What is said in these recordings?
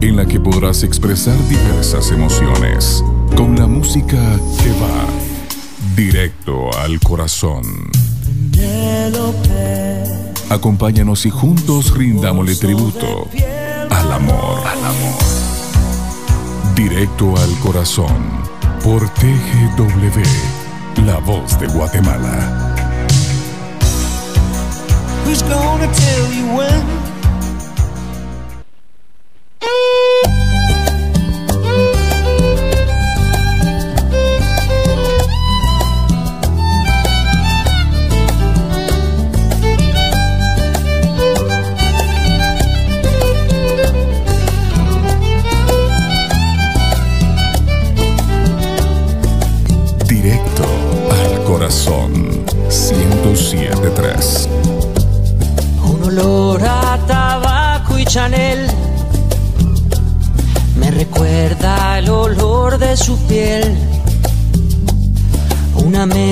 en la que podrás expresar diversas emociones con la música que va directo al corazón. Acompáñanos y juntos rindámosle tributo al amor. Al amor. Directo al corazón por TGW, la voz de Guatemala.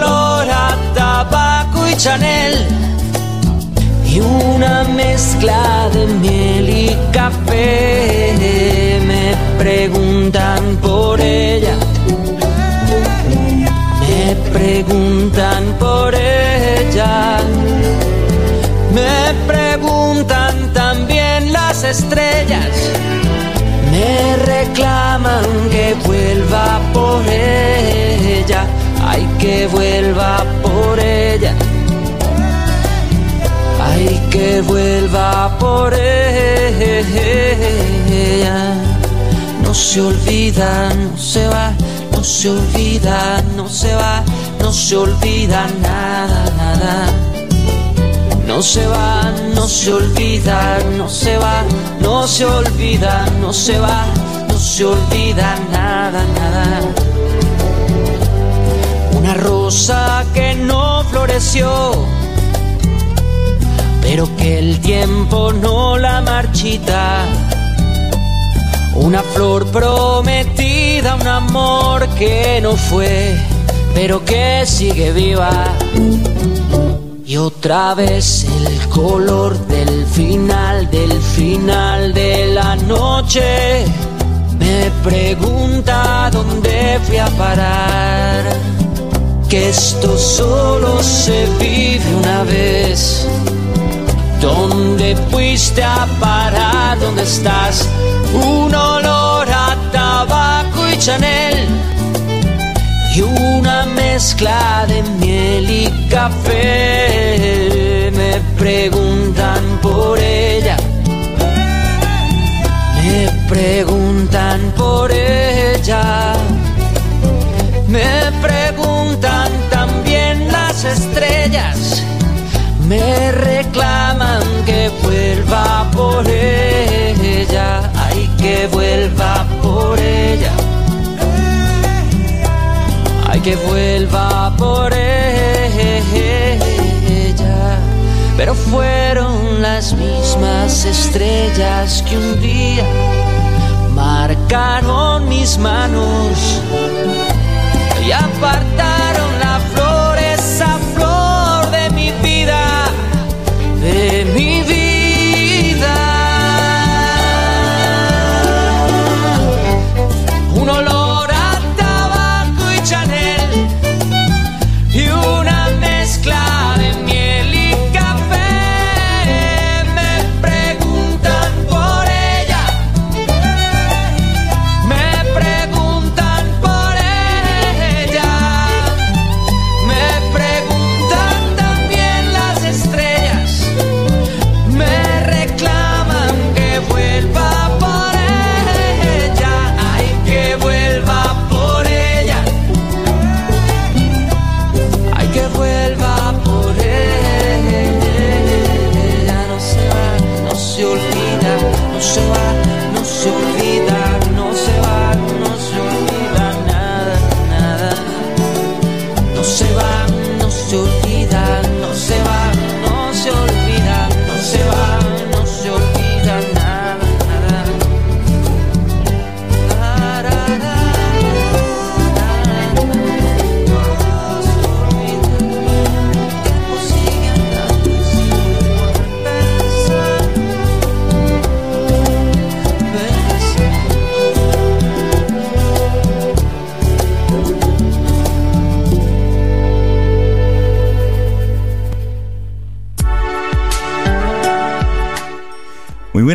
a tabaco y Chanel y una mezcla de miel y café. Me preguntan por ella. Me preguntan por ella me preguntan también las estrellas, me reclaman que vuelva por ella, ay que vuelva por ella, que vuelva por ella. No se olvida, no se va, no se olvida, no se va, no se olvida nada, nada no se va, no se olvida, no se va, no se olvida, no se va, no se olvida nada, nada. Una rosa que no floreció, pero que el tiempo no la marchita. Una flor prometida, un amor que no fue, pero que sigue viva y otra vez el color del final, del final de la noche. Me pregunta dónde fui a parar. Que esto solo se vive una vez. ¿Dónde fuiste a parar? ¿Dónde estás? Un olor a tabaco y Chanel y una mezcla de miel y café. Me preguntan por ella, me preguntan por ella, me preguntan también las estrellas, me reclaman que vuelva por ella. Pero fueron las mismas estrellas que un día marcaron mis manos y apartaron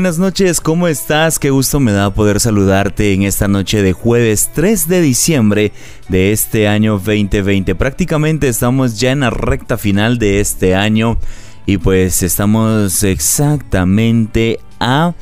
buenas noches, ¿cómo estás? Qué gusto me da poder saludarte en esta noche de jueves 3 de diciembre de este año 2020. Prácticamente estamos ya en la recta final de este año y pues estamos exactamente a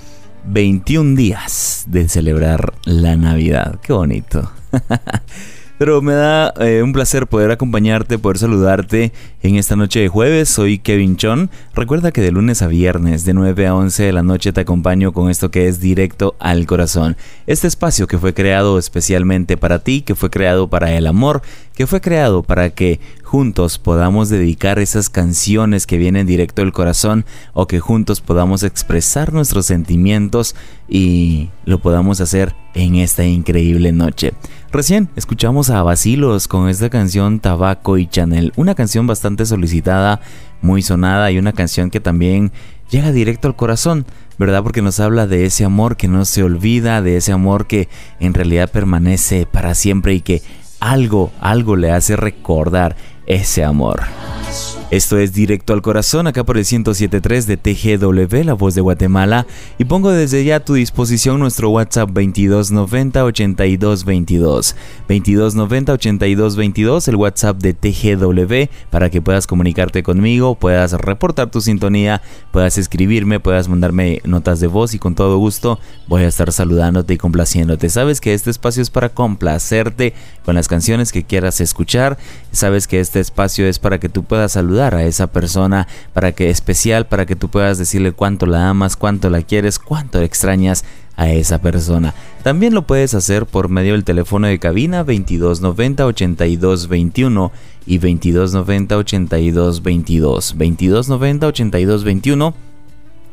21 días de celebrar la Navidad. Qué bonito. Pero me da eh, un placer poder acompañarte, poder saludarte en esta noche de jueves. Soy Kevin Chon. Recuerda que de lunes a viernes, de 9 a 11 de la noche, te acompaño con esto que es Directo al Corazón. Este espacio que fue creado especialmente para ti, que fue creado para el amor, que fue creado para que juntos podamos dedicar esas canciones que vienen directo del corazón o que juntos podamos expresar nuestros sentimientos y lo podamos hacer en esta increíble noche. Recién escuchamos a Basilos con esta canción Tabaco y Chanel, una canción bastante solicitada, muy sonada y una canción que también llega directo al corazón, ¿verdad? Porque nos habla de ese amor que no se olvida, de ese amor que en realidad permanece para siempre y que algo, algo le hace recordar ese amor. Esto es Directo al Corazón, acá por el 1073 de TGW, la voz de Guatemala, y pongo desde ya a tu disposición nuestro WhatsApp 2290 8222. 2290 8222, el WhatsApp de TGW, para que puedas comunicarte conmigo, puedas reportar tu sintonía, puedas escribirme, puedas mandarme notas de voz y con todo gusto voy a estar saludándote y complaciéndote. Sabes que este espacio es para complacerte con las canciones que quieras escuchar, sabes que este espacio es para que tú puedas saludar a esa persona para que especial, para que tú puedas decirle cuánto la amas, cuánto la quieres, cuánto extrañas a esa persona. También lo puedes hacer por medio del teléfono de cabina 2290 8221 y 2290 8222. 2290 8221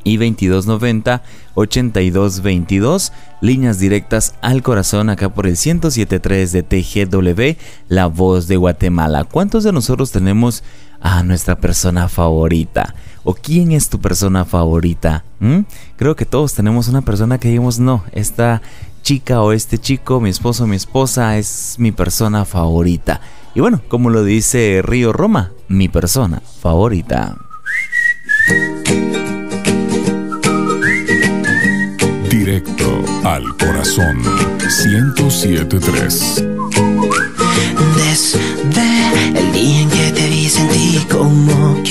y 2290 8222 líneas directas al corazón acá por el 1073 de TGW La Voz de Guatemala. ¿Cuántos de nosotros tenemos a nuestra persona favorita? ¿O quién es tu persona favorita? ¿Mm? Creo que todos tenemos una persona que digamos, no, esta chica o este chico, mi esposo o mi esposa es mi persona favorita. Y bueno, como lo dice Río Roma, mi persona favorita. Al corazón 1073. Desde el día en que te vi sentí como que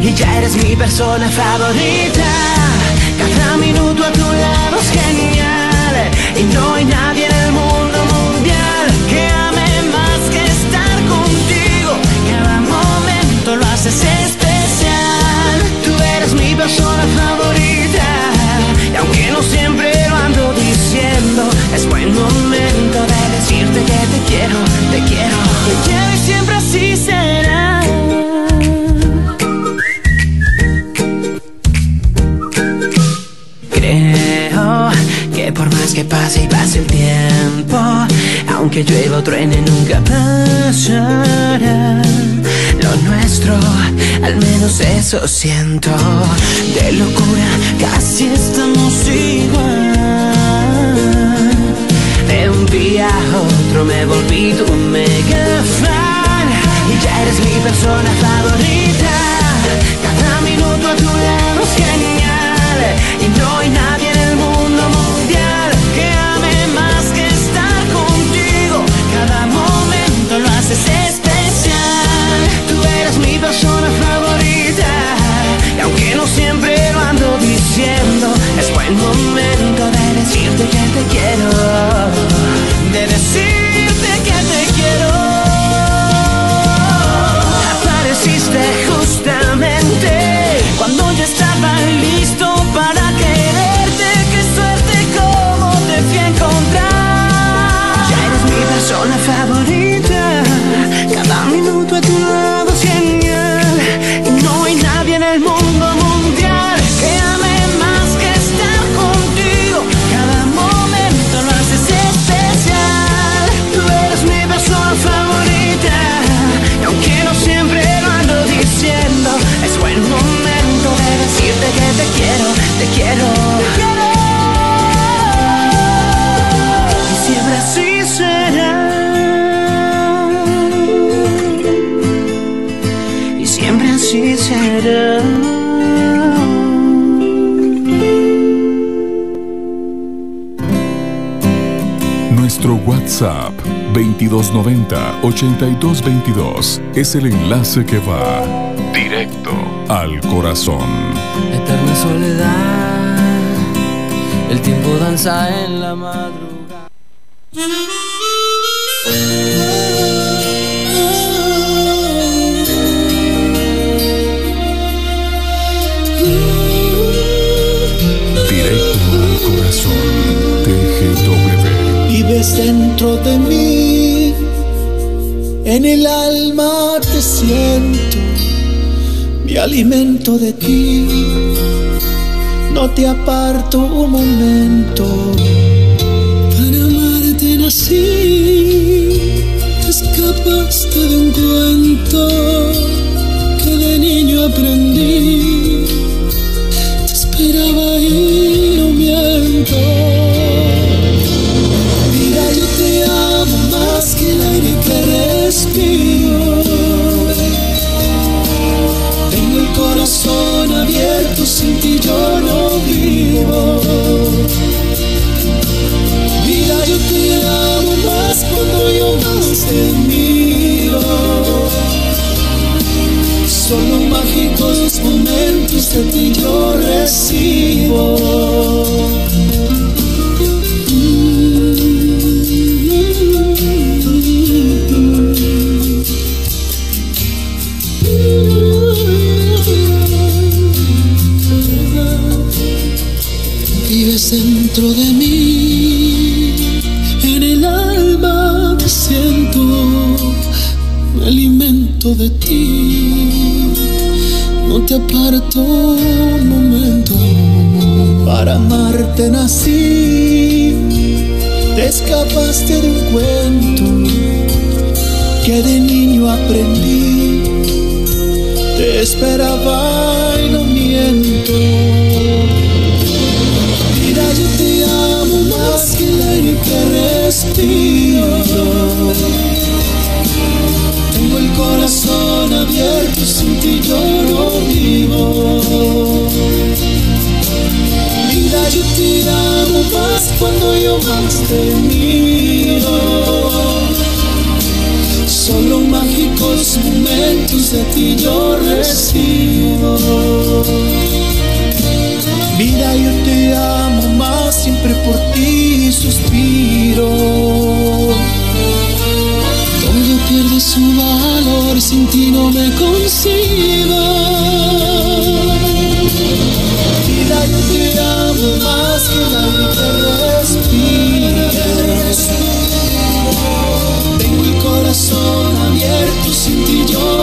y ya eres mi persona favorita. Cada minuto a tu lado es genial y no hay nadie en el mundo mundial que ame más que estar contigo. Cada momento lo haces especial. Tú eres mi persona favorita y aunque no siempre lo ando diciendo, es buen momento de decirte que te quiero, te quiero, te quiero que pase y pase el tiempo, aunque llueva o truene nunca pasará. Lo nuestro, al menos eso siento. De locura casi estamos igual. De un día a otro me volví tu mega fan y ya eres mi persona favorita. Cada minuto a tu lado es genial y no hay nadie WhatsApp 2290-8222 es el enlace que va directo al corazón. Eterna soledad, el tiempo danza en en el alma te siento, mi alimento de ti. No te aparto un momento, para amarte nací. Te escapaste de un cuento que de niño aprendí. Te esperaba y más te miro. Solo mágicos momentos de ti yo recibo. Te aparto un momento, para amarte nací, te escapaste de un cuento que de niño aprendí, te esperaba y no miento. Que respiro. Tengo el corazón abierto, yo te amo más cuando yo más te miro. Solo mágicos momentos de ti yo recibo. Mira, yo te amo más, siempre por ti suspiro. Todo pierde su valor, sin ti no me concibo.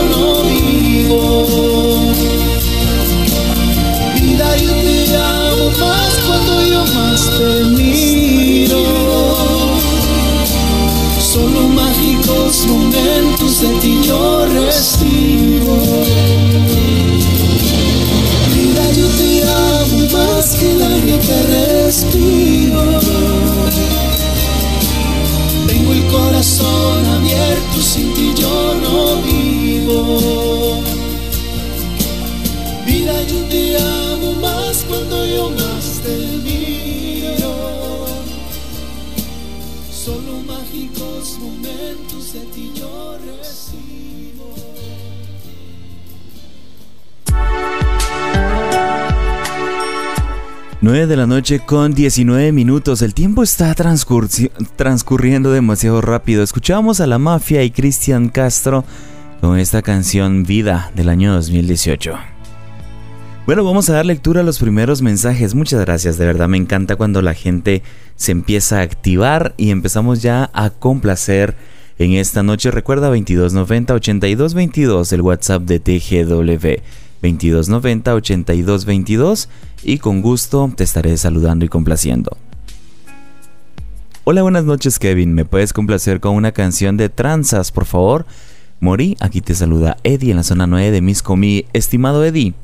No vivo. Vivo. Mira, yo te amo más cuando yo más te miro. Solo mágicos momentos de ti yo recibo. Nueve de la noche con 19 minutos. El tiempo está transcurriendo demasiado rápido. Escuchamos a la mafia y Cristian Castro con esta canción Vida del año 2018. Bueno, vamos a dar lectura a los primeros mensajes. Muchas gracias, de verdad me encanta cuando la gente se empieza a activar y empezamos ya a complacer en esta noche. Recuerda 2290 8222 el WhatsApp de TGW. 2290 8222 y con gusto te estaré saludando y complaciendo. Hola, buenas noches Kevin, ¿me puedes complacer con una canción de tranzas, por favor? Morí, aquí te saluda Eddie en la zona 9 de Miscomí. Estimado Eddie,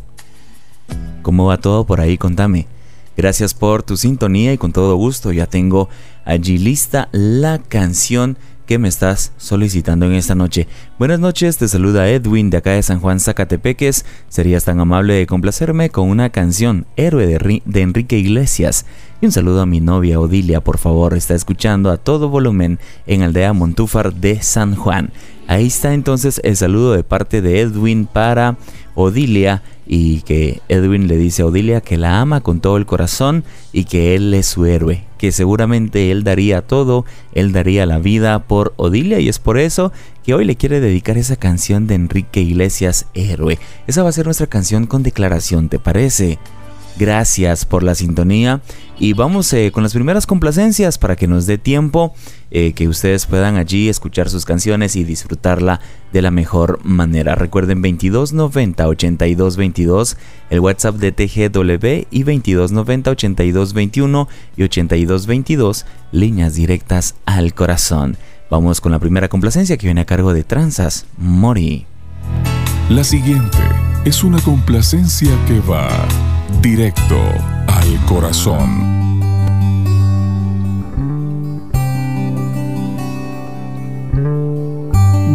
¿Cómo va todo por ahí? Contame. Gracias por tu sintonía y con todo gusto ya tengo allí lista la canción que me estás solicitando en esta noche. Buenas noches, te saluda Edwin de acá de San Juan Zacatepeques. Serías tan amable de complacerme con una canción, Héroe de, de Enrique Iglesias. Y un saludo a mi novia Odilia, por favor, está escuchando a todo volumen en Aldea Montúfar de San Juan. Ahí está entonces el saludo de parte de Edwin para Odilia y que Edwin le dice a Odilia que la ama con todo el corazón y que él es su héroe, que seguramente él daría todo, él daría la vida por Odilia y es por eso que hoy le quiere dedicar esa canción de Enrique Iglesias Héroe. Esa va a ser nuestra canción con declaración, ¿te parece? Gracias por la sintonía y vamos eh, con las primeras complacencias para que nos dé tiempo eh, que ustedes puedan allí escuchar sus canciones y disfrutarla de la mejor manera. Recuerden 2290 8222 el WhatsApp de TGW y 2290 8221 y 8222 líneas directas al corazón. Vamos con la primera complacencia que viene a cargo de Tranzas Mori. La siguiente es una complacencia que va directo al corazón.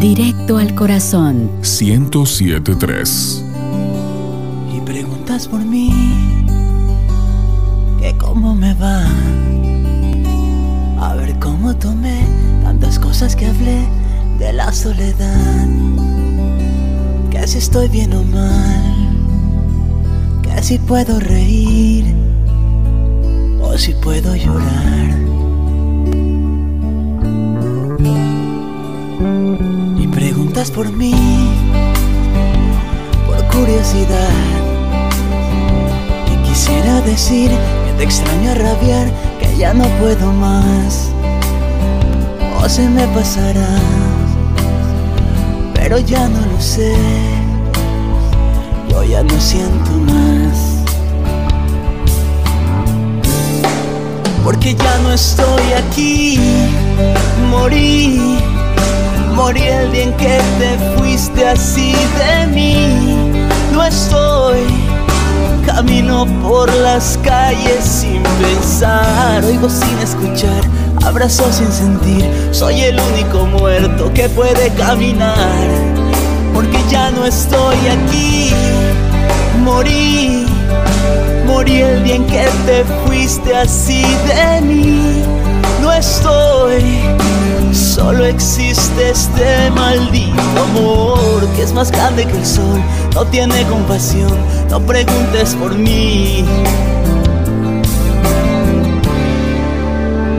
Directo al corazón. 1073. Y preguntas por mí, que cómo me va. A ver cómo tomé tantas cosas que hablé de la soledad. Que si estoy bien o mal si puedo reír o si puedo llorar. Y preguntas por mí, por curiosidad. Y quisiera decir que te extraño a rabiar, que ya no puedo más. O se me pasará, pero ya no lo sé yo ya no siento más. Porque ya no estoy aquí, morí, morí el día en que te fuiste así de mí. No estoy, por las calles sin pensar, oigo sin escuchar, abrazo sin sentir, soy el único muerto que puede caminar porque ya no estoy aquí. Morí, morí el día en que te fuiste así de mí. No estoy, solo existe este maldito amor que es más grande que el sol. No tiene compasión, no preguntes por mí.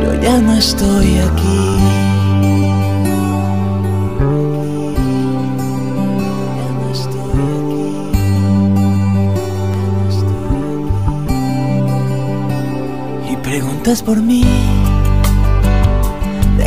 Yo ya no estoy aquí. por mí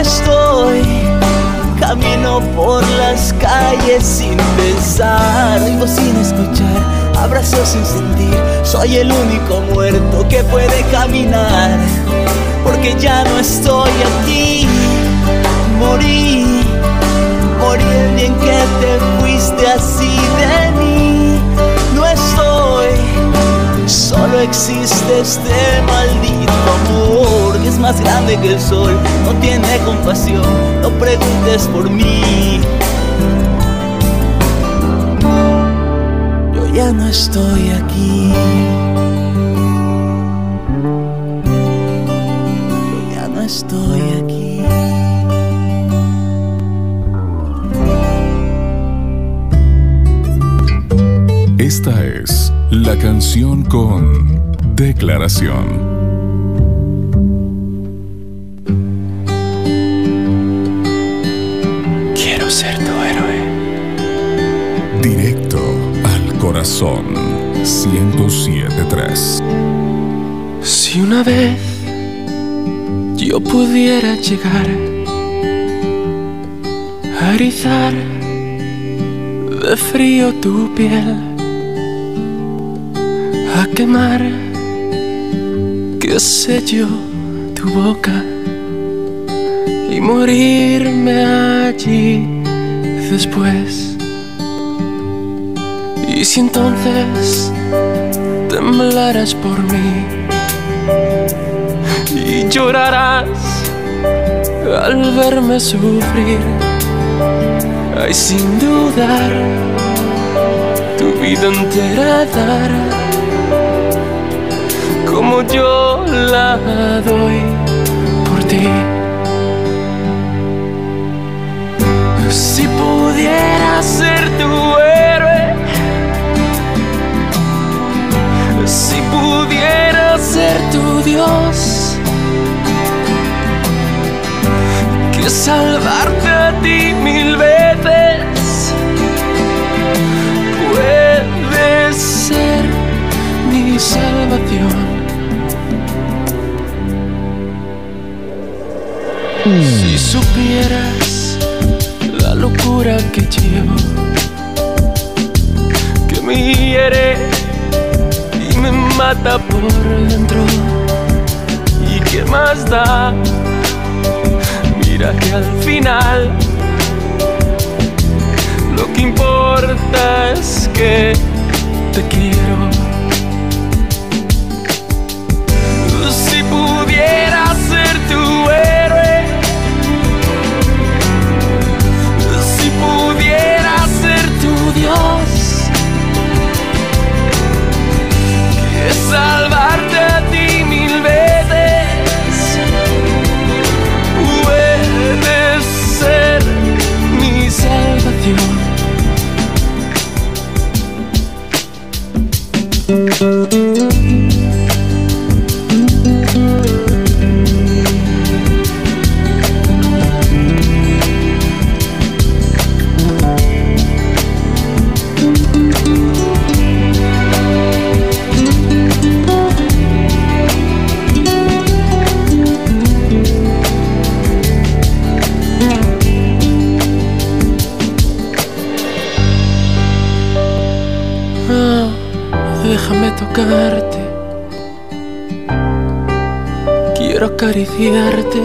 Estoy, camino por las calles sin pensar, oigo sin escuchar, abrazo sin sentir. Soy el único muerto que puede caminar, porque ya no estoy aquí. Morí, morí el día en que te fuiste así de mí. No estoy Solo existe este maldito amor es más grande que el sol, no tiene compasión, no preguntes por mí. Yo ya no estoy aquí. Yo ya no estoy aquí. Esta es la canción con declaración. Corazón 1073. Si una vez yo pudiera llegar a rizar de frío tu piel a quemar, que selló tu boca y morirme allí después. Y si entonces temblarás por mí y llorarás al verme sufrir, ay sin dudar, tu vida entera dar, como yo la doy por ti. Si pudiera ser tu héroe, si pudiera ser tu Dios, que salvarte a ti mil veces puede ser mi salvación. Si supieras la locura que llevo, que me hiere me mata por dentro, y qué más da, mira que al final lo que importa es que te quiero. Acariciarte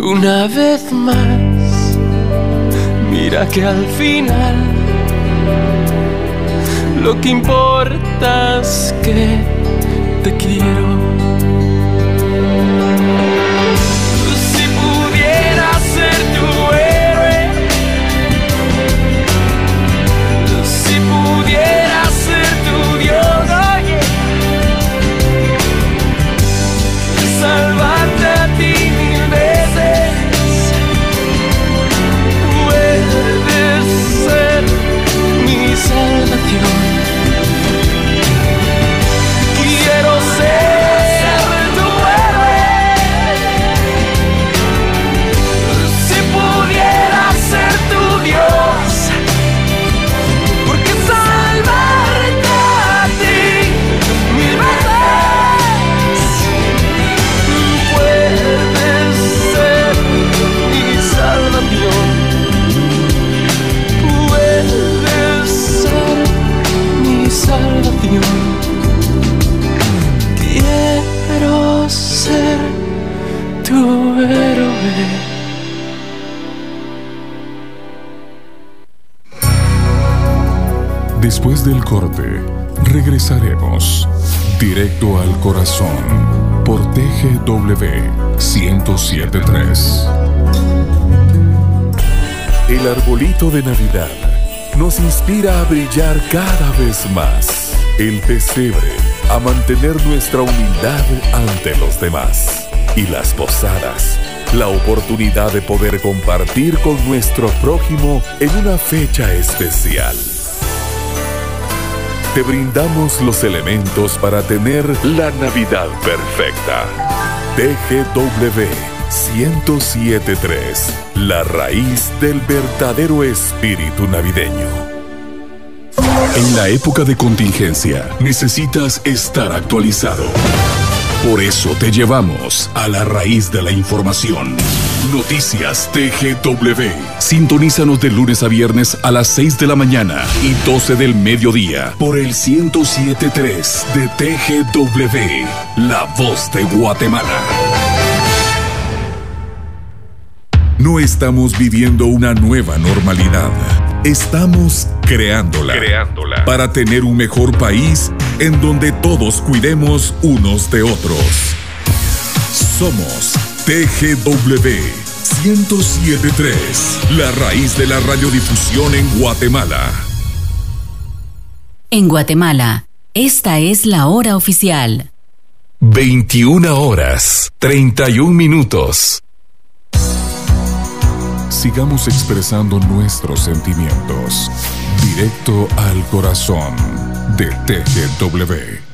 una vez más. Mira que al final lo que importa es que te quiero. Del corte, regresaremos directo al corazón por TGW 1073. El arbolito de Navidad nos inspira a brillar cada vez más. El pesebre a mantener nuestra humildad ante los demás. Y las posadas, la oportunidad de poder compartir con nuestro prójimo en una fecha especial. Te brindamos los elementos para tener la Navidad perfecta. TGW 1073, la raíz del verdadero espíritu navideño. En la época de contingencia necesitas estar actualizado. Por eso te llevamos a la raíz de la información. Noticias TGW. Sintonízanos de lunes a viernes a las 6 de la mañana y 12 del mediodía por el 1073 de TGW, La Voz de Guatemala. No estamos viviendo una nueva normalidad. Estamos creándola, creándola para tener un mejor país en donde todos cuidemos unos de otros. Somos TGW 1073, la raíz de la radiodifusión en Guatemala. En Guatemala, esta es la hora oficial. 21 horas, 31 minutos. Sigamos expresando nuestros sentimientos. Directo al corazón de TGW.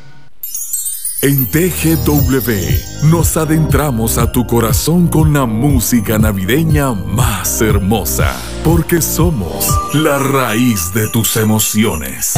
En TGW nos adentramos a tu corazón con la música navideña más hermosa, porque somos la raíz de tus emociones.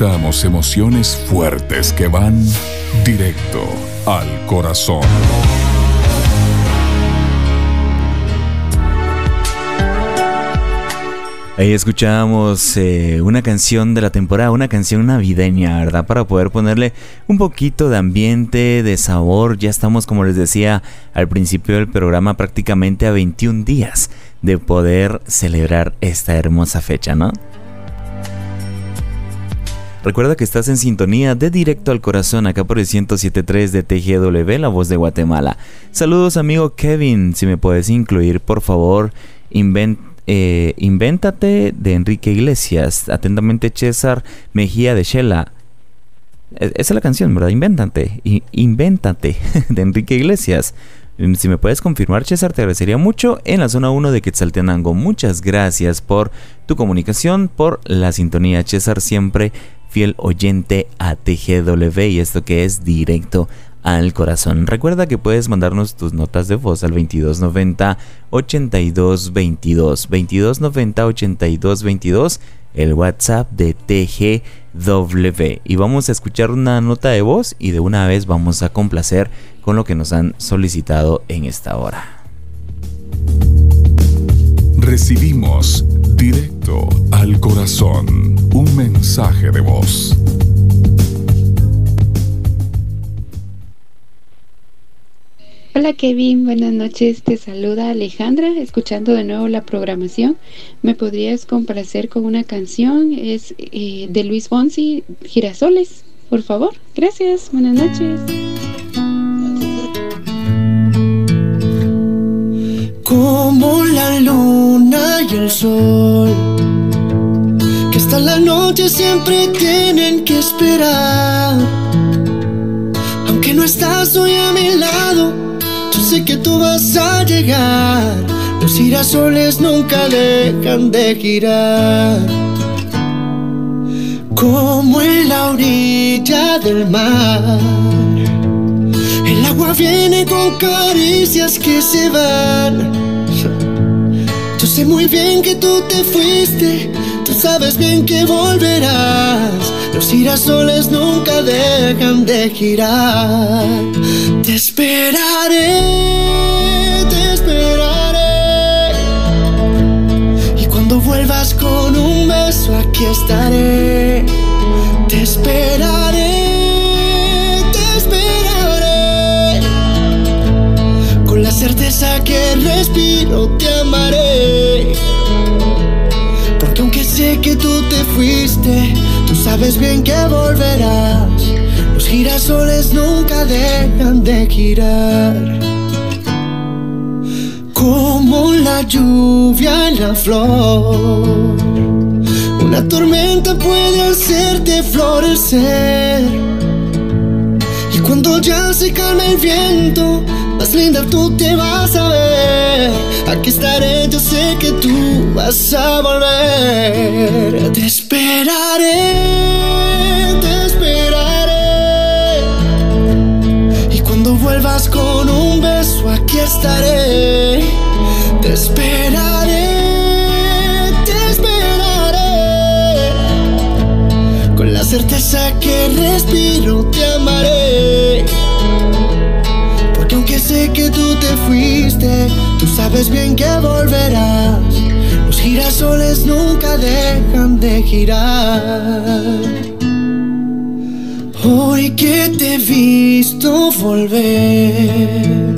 Emociones fuertes que van directo al corazón. Ahí escuchábamos eh, una canción de la temporada, una canción navideña, ¿verdad? Para poder ponerle un poquito de ambiente, de sabor. Ya estamos, como les decía al principio del programa, prácticamente a 21 días de poder celebrar esta hermosa fecha, ¿no? Recuerda que estás en sintonía de directo al corazón acá por el 107.3 de TGW, la voz de Guatemala. Saludos amigo Kevin, si me puedes incluir por favor, eh, Invéntate de Enrique Iglesias. Atentamente César Mejía de Shela. E, esa es la canción, ¿verdad? Invéntate. Invéntate de Enrique Iglesias. Mm, si me puedes confirmar, César, te agradecería mucho en la zona 1 de Quetzaltenango. Muchas gracias por tu comunicación, por la sintonía. César, siempre fiel oyente a TGW y esto que es directo al corazón. Recuerda que puedes mandarnos tus notas de voz al 2290 8222 2290 8222 el WhatsApp de TGW y vamos a escuchar una nota de voz y de una vez vamos a complacer con lo que nos han solicitado en esta hora. Recibimos directo al corazón un mensaje de voz. Hola Kevin, buenas noches. Te saluda Alejandra, escuchando de nuevo la programación. ¿Me podrías complacer con una canción? Es eh, de Luis Fonsi, Girasoles, por favor. Gracias, buenas noches. como la y el sol, que hasta la noche siempre tienen que esperar. Aunque no estás hoy a mi lado, yo sé que tú vas a llegar. Los girasoles nunca dejan de girar. Como en la orilla del mar el agua viene con caricias que se van. Sé muy bien que tú te fuiste, tú sabes bien que volverás. Los girasoles nunca dejan de girar. Te esperaré, te esperaré. Y cuando vuelvas con un beso, aquí estaré. Te esperaré. certeza que respiro te amaré. Tú sabes bien que volverás. Los girasoles nunca dejan de girar. Como la lluvia en la flor. Una tormenta puede hacerte florecer. Y cuando ya se calma el viento, más linda tú te vas a ver. Aquí estaré, yo sé que tú vas a volver. Esperaré, te esperaré. Y cuando vuelvas con un beso, aquí estaré. Te esperaré, te esperaré. Con la certeza que respiro, te amaré sé que tú te fuiste, tú sabes bien que volverás. Girasoles nunca dejan de girar. Hoy que te he visto volver,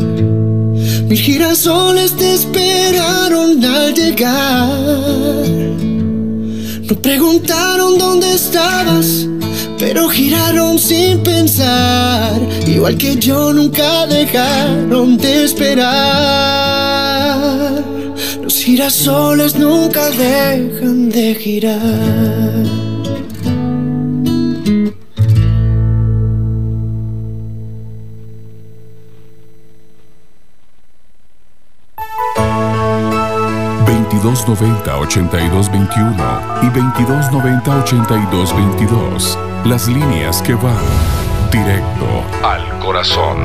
mis girasoles te esperaron al llegar. No preguntaron dónde estabas pero giraron sin pensar, igual que yo nunca dejaron de esperar. Girasoles nunca dejan de girar. ...2290-8221 y 2290-8222 las líneas que van directo al corazón.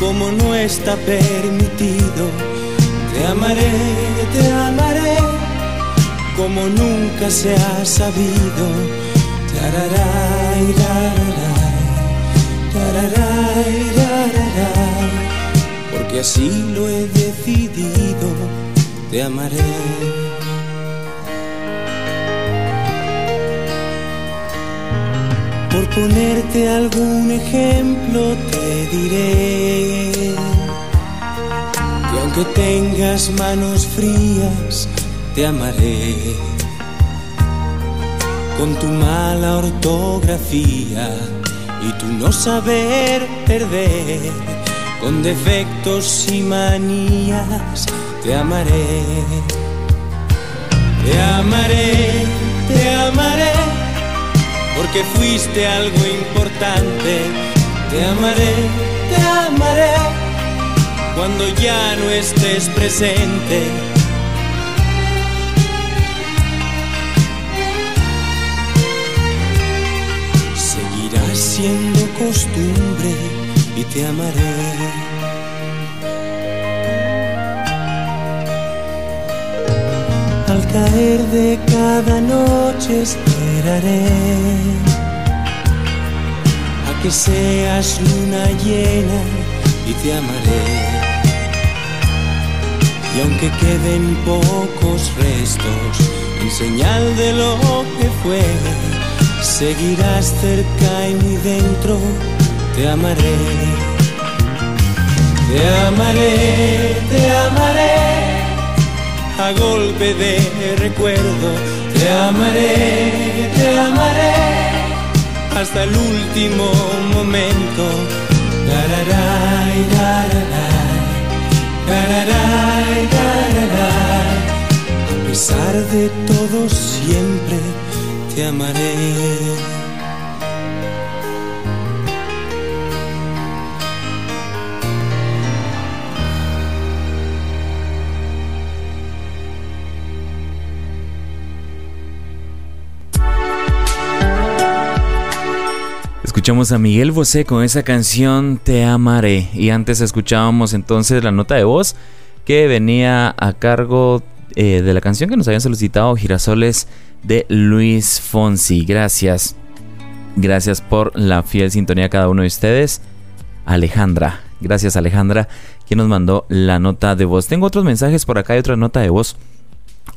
como no está permitido. Te amaré, te amaré, como nunca se ha sabido. Tararay, porque así lo he decidido, te amaré. Por ponerte algún ejemplo te diré que aunque tengas manos frías, te amaré. Con tu mala ortografía y tu no saber perder, con defectos y manías, te amaré. Te amaré, te amaré porque fuiste algo importante. Te amaré, te amaré, cuando ya no estés presente. Seguirás siendo costumbre y te amaré. Al caer de cada noche esperaré que seas luna llena y te amaré. Y aunque queden pocos restos en señal de lo que fue, seguirás cerca y mi dentro, te amaré. Te amaré, te amaré, a golpe de recuerdo te amaré, te amaré hasta el último momento. A pesar de todo siempre te amaré. Escuchamos a Miguel Bosé con esa canción Te amaré. Y antes escuchábamos entonces la nota de voz que venía a cargo eh, de la canción que nos habían solicitado Girasoles de Luis Fonsi. Gracias. Gracias por la fiel sintonía a cada uno de ustedes. Alejandra. Gracias Alejandra, quien nos mandó la nota de voz. Tengo otros mensajes por acá y otra nota de voz.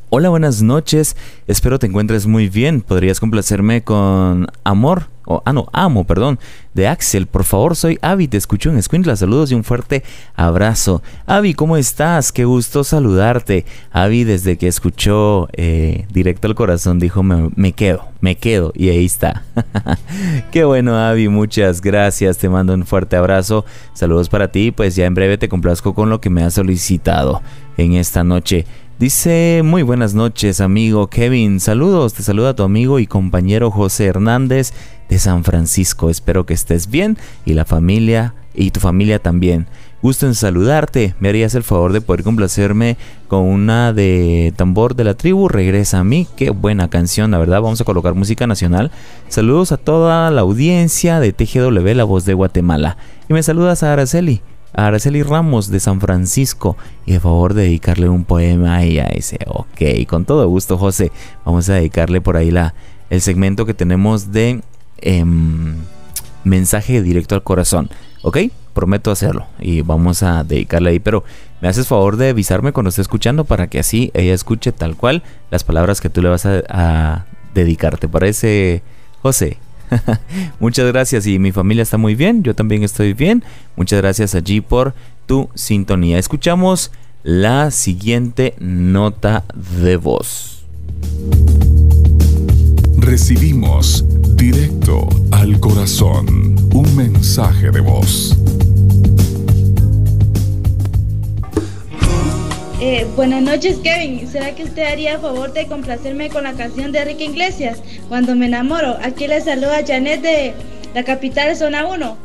Hola, buenas noches. Espero te encuentres muy bien. ¿Podrías complacerme con Amor? Ah, no, Amo, perdón. De Axel. Por favor, soy Avi. Te escucho en Escuintla. Saludos y un fuerte abrazo. Avi, ¿cómo estás? Qué gusto saludarte. Avi, desde que escuchó eh, Directo al Corazón, dijo: me, me quedo, me quedo. Y ahí está. Qué bueno, Avi. Muchas gracias. Te mando un fuerte abrazo. Saludos para ti. Pues ya en breve te complazco con lo que me has solicitado en esta noche. Dice, muy buenas noches amigo Kevin, saludos, te saluda tu amigo y compañero José Hernández de San Francisco, espero que estés bien y la familia y tu familia también. Gusto en saludarte, me harías el favor de poder complacerme con una de tambor de la tribu, regresa a mí, qué buena canción, la verdad, vamos a colocar música nacional. Saludos a toda la audiencia de TGW, la voz de Guatemala. Y me saludas a Araceli a Araceli Ramos de San Francisco y de favor de dedicarle un poema a ella. Dice, ok, con todo gusto José, vamos a dedicarle por ahí la, el segmento que tenemos de em, mensaje directo al corazón. ¿Ok? Prometo hacerlo y vamos a dedicarle ahí, pero me haces favor de avisarme cuando esté escuchando para que así ella escuche tal cual las palabras que tú le vas a, a dedicar. ¿Te parece, José? Muchas gracias y mi familia está muy bien, yo también estoy bien. Muchas gracias allí por tu sintonía. Escuchamos la siguiente nota de voz. Recibimos directo al corazón un mensaje de voz. Eh, buenas noches, Kevin. ¿Será que usted haría favor de complacerme con la canción de Enrique Iglesias, Cuando me enamoro? Aquí le saluda Janet de la capital, zona 1.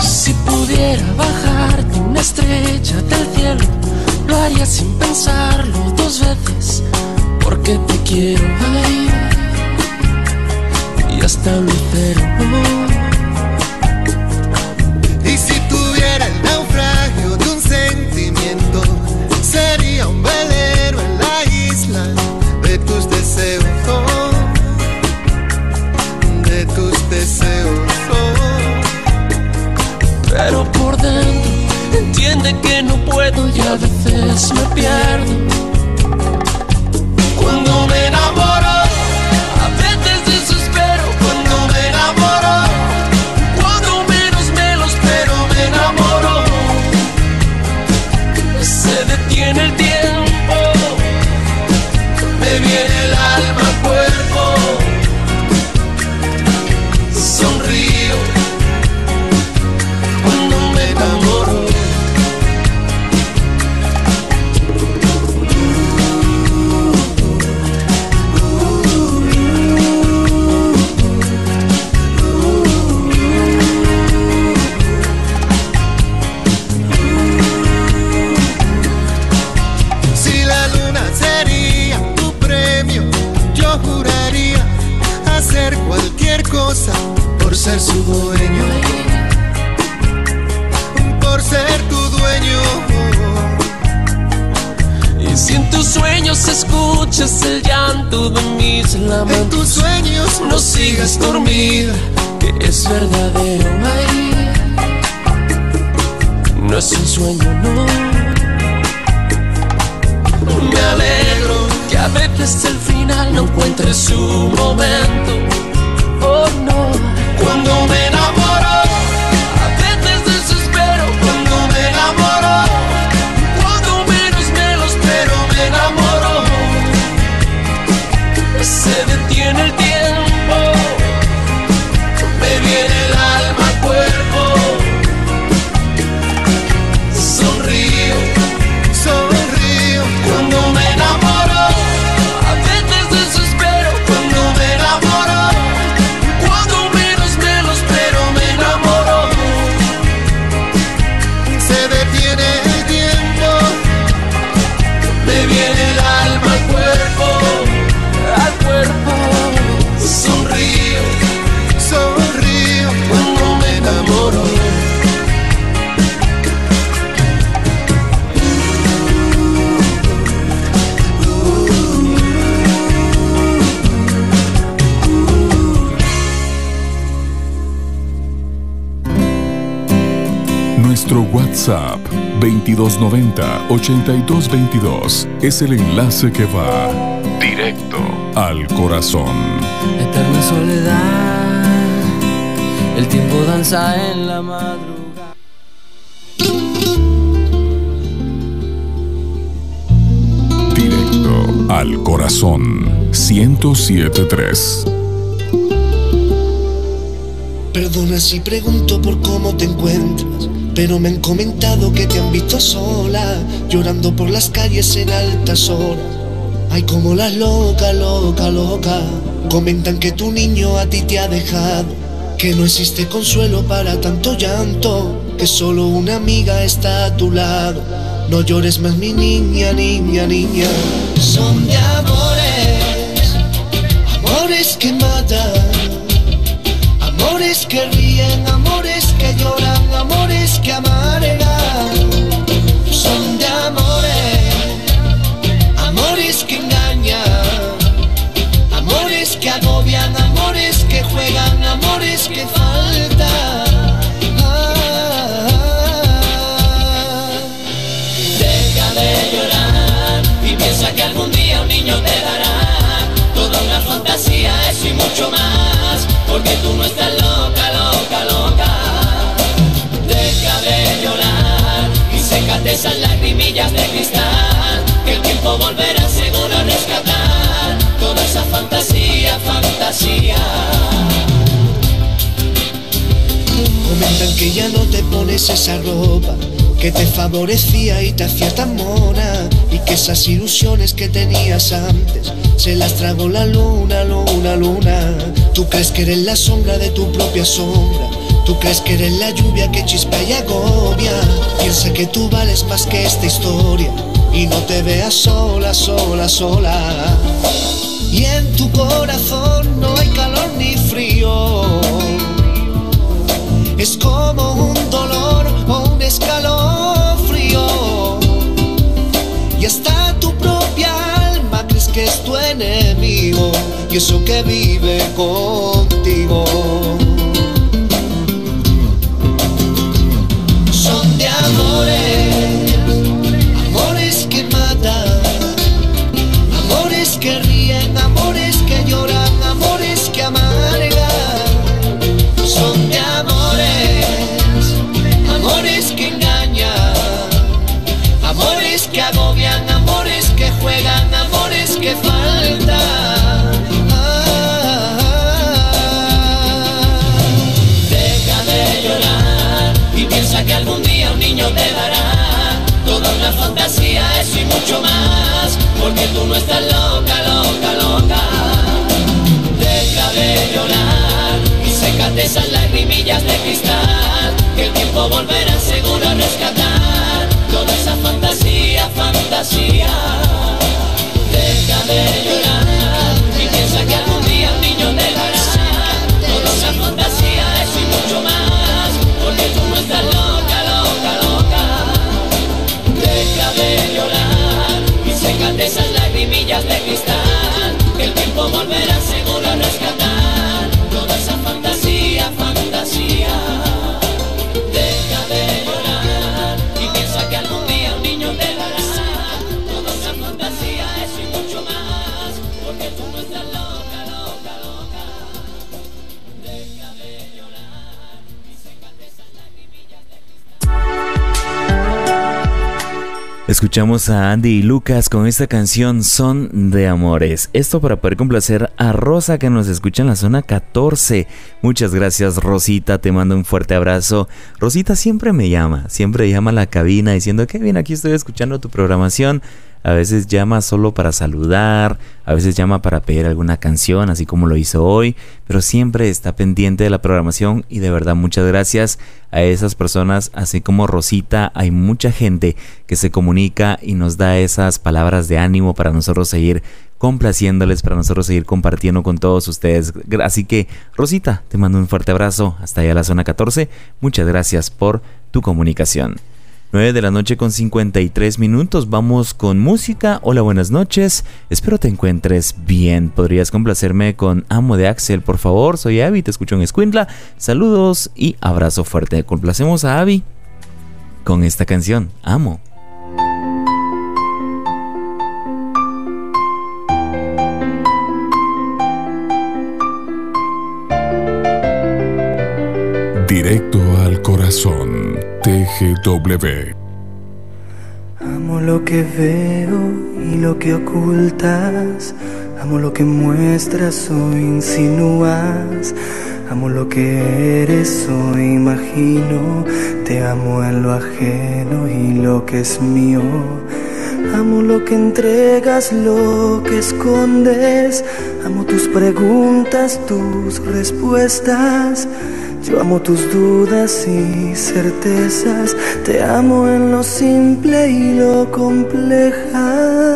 Si pudiera bajarte una estrella del cielo, lo haría sin pensarlo dos veces, porque te quiero ahí y hasta mi cero. Pero por dentro entiende que no puedo y a veces me pierdo. Ser su dueño, por ser tu dueño. Y si en tus sueños escuchas el llanto de mis lamentos, en tus sueños no sigas dormida, que es verdadero. Ay, no es un sueño, no. Me alegro que a veces el final no encuentre su momento oh no. Cuando me enamoro, Nuestro WhatsApp 2290-8222 es el enlace que va directo al corazón. Eterna soledad, el tiempo danza en la madrugada. Directo al corazón 1073. Perdona si pregunto por cómo te encuentras, pero me han comentado que te han visto sola, llorando por las calles en altas horas. Ay, como las loca, loca, loca. Comentan que tu niño a ti te ha dejado, que no existe consuelo para tanto llanto, que solo una amiga está a tu lado. No llores más, mi niña, niña, niña. Son de amores, amores que matan. Amores que ríen, amores que lloran, amores que amargan. Son de amores, amores que engañan, amores que agobian, amores que juegan, amores que faltan. Deja de llorar y piensa que algún día un niño te dará toda una fantasía, y mucho más, porque tú no estás de cristal, que el tiempo volverá seguro a rescatar toda esa fantasía, fantasía. Comentan que ya no te pones esa ropa que te favorecía y te hacía tan mona y que esas ilusiones que tenías antes se las tragó la luna, luna, luna. Tú crees que eres la sombra de tu propia sombra. Tú crees que eres la lluvia que chispa y agobia. Piensa que tú vales más que esta historia y no te veas sola, sola, sola. Y en tu corazón no hay calor ni frío. Es como un dolor o un escalofrío. Y hasta tu propia alma crees que es tu enemigo. Y eso que vive contigo. Mucho más, porque tú no estás loca, loca, loca. Deja de llorar y sécate esas lagrimillas de cristal, que el tiempo volverá seguro a rescatar toda esa fantasía, fantasía. Deja de llorar cristal, que el tiempo volverá Escuchamos a Andy y Lucas con esta canción Son de Amores. Esto para poder complacer a Rosa que nos escucha en la zona 14. Muchas gracias Rosita, te mando un fuerte abrazo. Rosita siempre me llama, siempre llama a la cabina diciendo que bien, aquí estoy escuchando tu programación. A veces llama solo para saludar, a veces llama para pedir alguna canción, así como lo hizo hoy, pero siempre está pendiente de la programación y de verdad muchas gracias a esas personas, así como Rosita, hay mucha gente que se comunica y nos da esas palabras de ánimo para nosotros seguir complaciéndoles, para nosotros seguir compartiendo con todos ustedes. Así que, Rosita, te mando un fuerte abrazo hasta allá la zona 14. Muchas gracias por tu comunicación. 9 de la noche con 53 minutos. Vamos con música. Hola, buenas noches. Espero te encuentres bien. ¿Podrías complacerme con Amo de Axel, por favor? Soy Abby, te escucho en Escuintla. Saludos y abrazo fuerte. Complacemos a Abby con esta canción, Amo. Directo al corazón. TGW. Amo lo que veo y lo que ocultas. Amo lo que muestras o insinúas. Amo lo que eres o imagino. Te amo en lo ajeno y lo que es mío. Amo lo que entregas, lo que escondes. Amo tus preguntas, tus respuestas. Yo amo tus dudas y certezas, te amo en lo simple y lo compleja.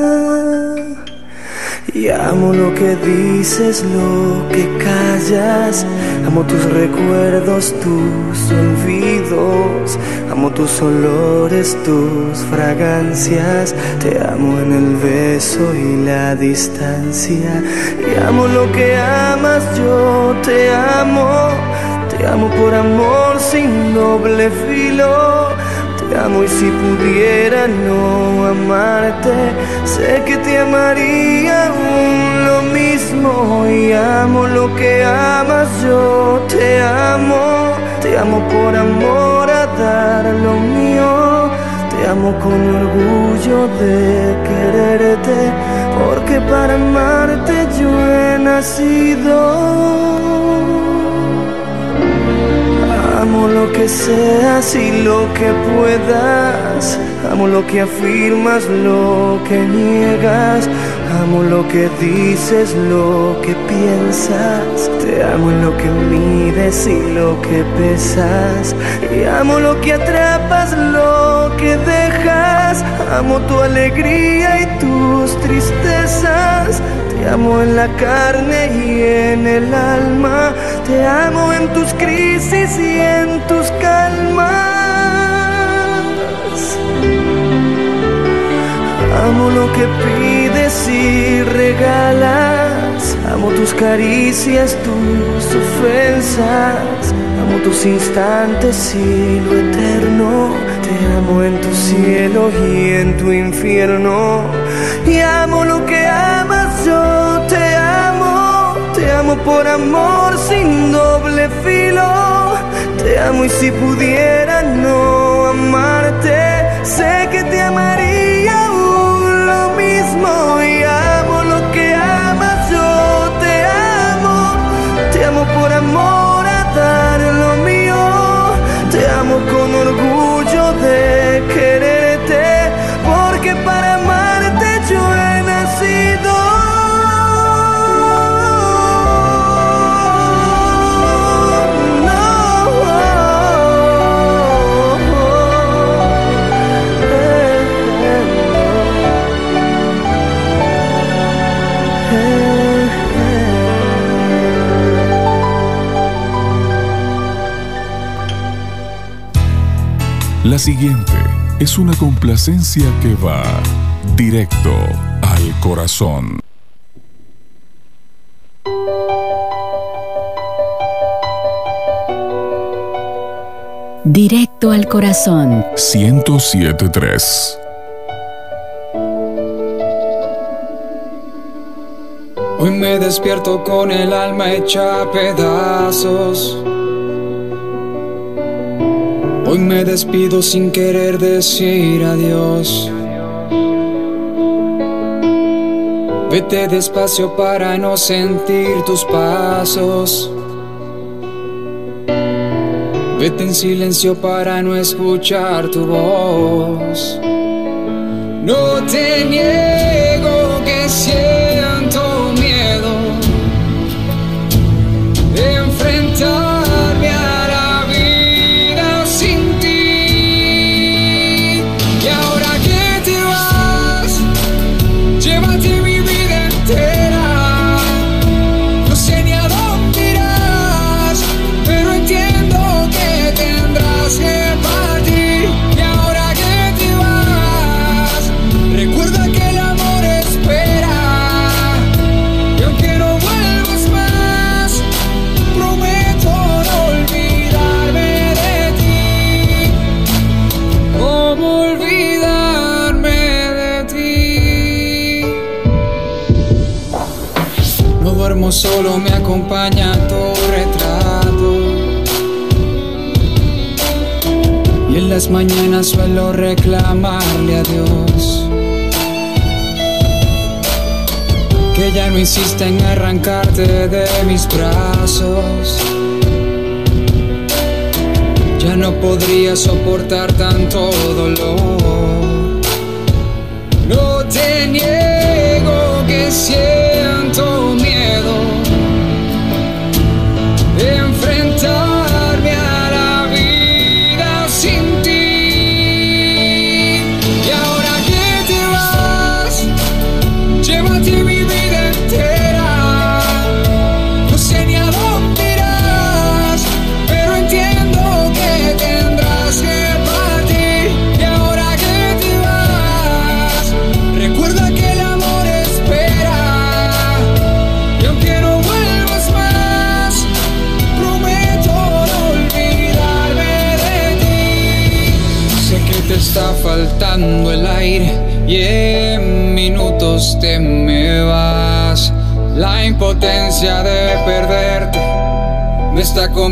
Y amo lo que dices, lo que callas, amo tus recuerdos, tus olvidos, amo tus olores, tus fragancias, te amo en el beso y la distancia. Y amo lo que amas, yo te amo. Te amo por amor sin doble filo. Te amo y si pudiera no amarte, sé que te amaría aún lo mismo. Y amo lo que amas, yo te amo. Te amo por amor a dar lo mío. Te amo con orgullo de quererte, porque para amarte yo he nacido. Amo lo que seas y lo que puedas. Amo lo que afirmas, lo que niegas. Amo lo que dices, lo que piensas. Te amo en lo que mides y lo que pesas. Y amo lo que atrapas, lo que dejas. Amo tu alegría y tus tristezas. Te amo en la carne y en el alma. Te amo en tus crisis y en tus calmas. Amo lo que pides y regalas. Amo tus caricias, tus ofensas. Amo tus instantes y lo eterno. Te amo en tu cielo y en tu infierno. Y amo lo que amas, yo amo. Por amor sin doble filo. Te amo y si pudiera no amarte, sé que te amaría aún lo mismo. Y amo lo que amas, yo te amo. Te amo por amor a dar lo mío. Te amo con orgullo de quererte, La siguiente es una complacencia que va directo al corazón. Directo al corazón. 1073. Hoy me despierto con el alma hecha a pedazos. Me despido sin querer decir adiós. Vete despacio para no sentir tus pasos. Vete en silencio para no escuchar tu voz. No te solo, me acompaña tu retrato. Y en las mañanas suelo reclamarle a Dios que ya no insista en arrancarte de mis brazos. Ya no podría soportar tanto dolor. No te niego que siento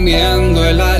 está comiendo el alma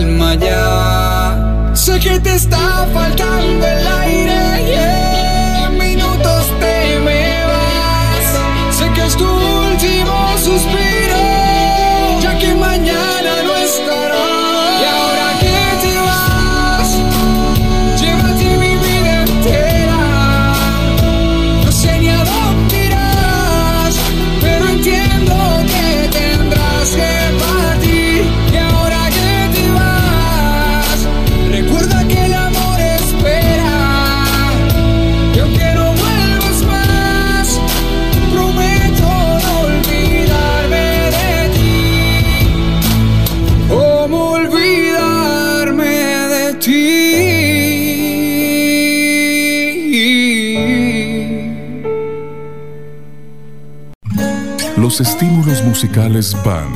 los estímulos musicales van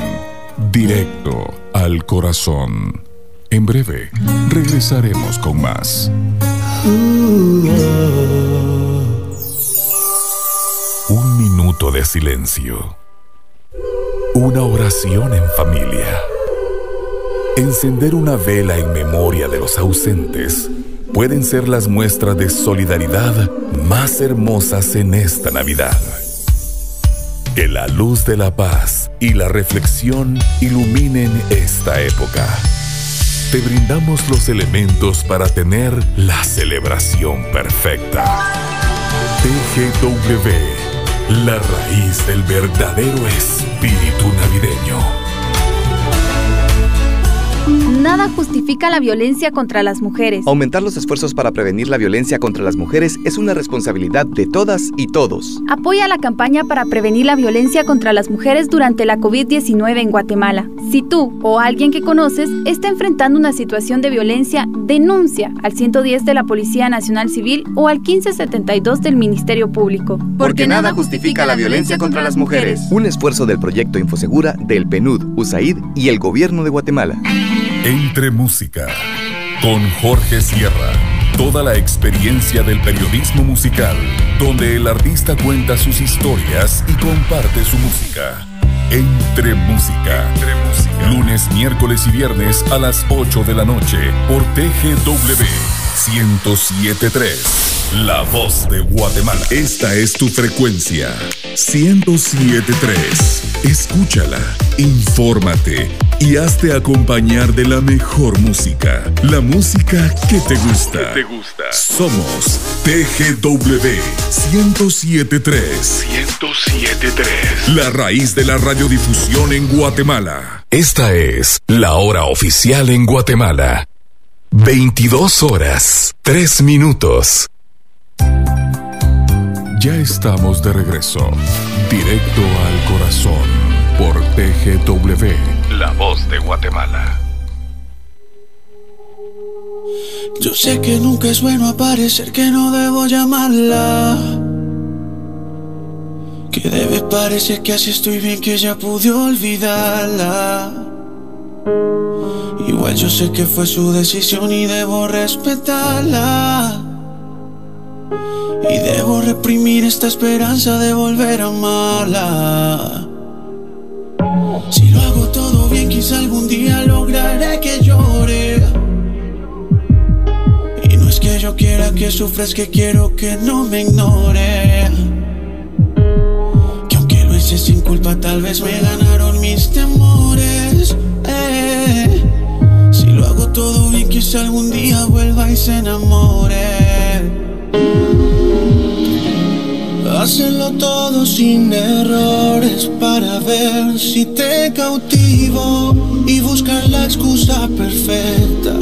directo al corazón. En breve, regresaremos con más. Un minuto de silencio. Una oración en familia. Encender una vela en memoria de los ausentes pueden ser las muestras de solidaridad más hermosas en esta Navidad. Que la luz de la paz y la reflexión iluminen esta época. Te brindamos los elementos para tener la celebración perfecta. TGW, la raíz del verdadero espíritu navideño. Nada justifica la violencia contra las mujeres. Aumentar los esfuerzos para prevenir la violencia contra las mujeres es una responsabilidad de todas y todos. Apoya la campaña para prevenir la violencia contra las mujeres durante la COVID-19 en Guatemala. Si tú o alguien que conoces está enfrentando una situación de violencia, denuncia al 110 de la Policía Nacional Civil o al 1572 del Ministerio Público. Porque nada justifica la violencia contra las mujeres. Un esfuerzo del proyecto Infosegura del PNUD, USAID y el Gobierno de Guatemala. Entre Música, con Jorge Sierra. Toda la experiencia del periodismo musical, donde el artista cuenta sus historias y comparte su música. Entre Música. Lunes, miércoles y viernes a las 8 de la noche por TGW 1073. La voz de Guatemala. Esta es tu frecuencia. 1073. Escúchala, infórmate y hazte acompañar de la mejor música. La música que te gusta. te gusta. Somos TGW 1073. 1073. La raíz de la radiodifusión en Guatemala. Esta es la hora oficial en Guatemala. 22 horas, 3 minutos. Ya estamos de regreso. Directo al corazón por TGW. La voz de Guatemala. Yo sé que nunca es bueno aparecer, que no debo llamarla. Que debe parecer que así estoy bien, que ya pude olvidarla. Igual yo sé que fue su decisión y debo respetarla. Y debo reprimir esta esperanza de volver a amarla. Si lo hago todo bien, quizá algún día lograré que llore. Y no es que yo quiera que sufras, que quiero que no me ignore. Que aunque lo hice sin culpa, tal vez me ganaron mis temores. Eh. Si lo hago todo bien, quizá algún día vuelva y se enamore. Hacerlo todo sin errores para ver si te cautivo y buscar la excusa perfecta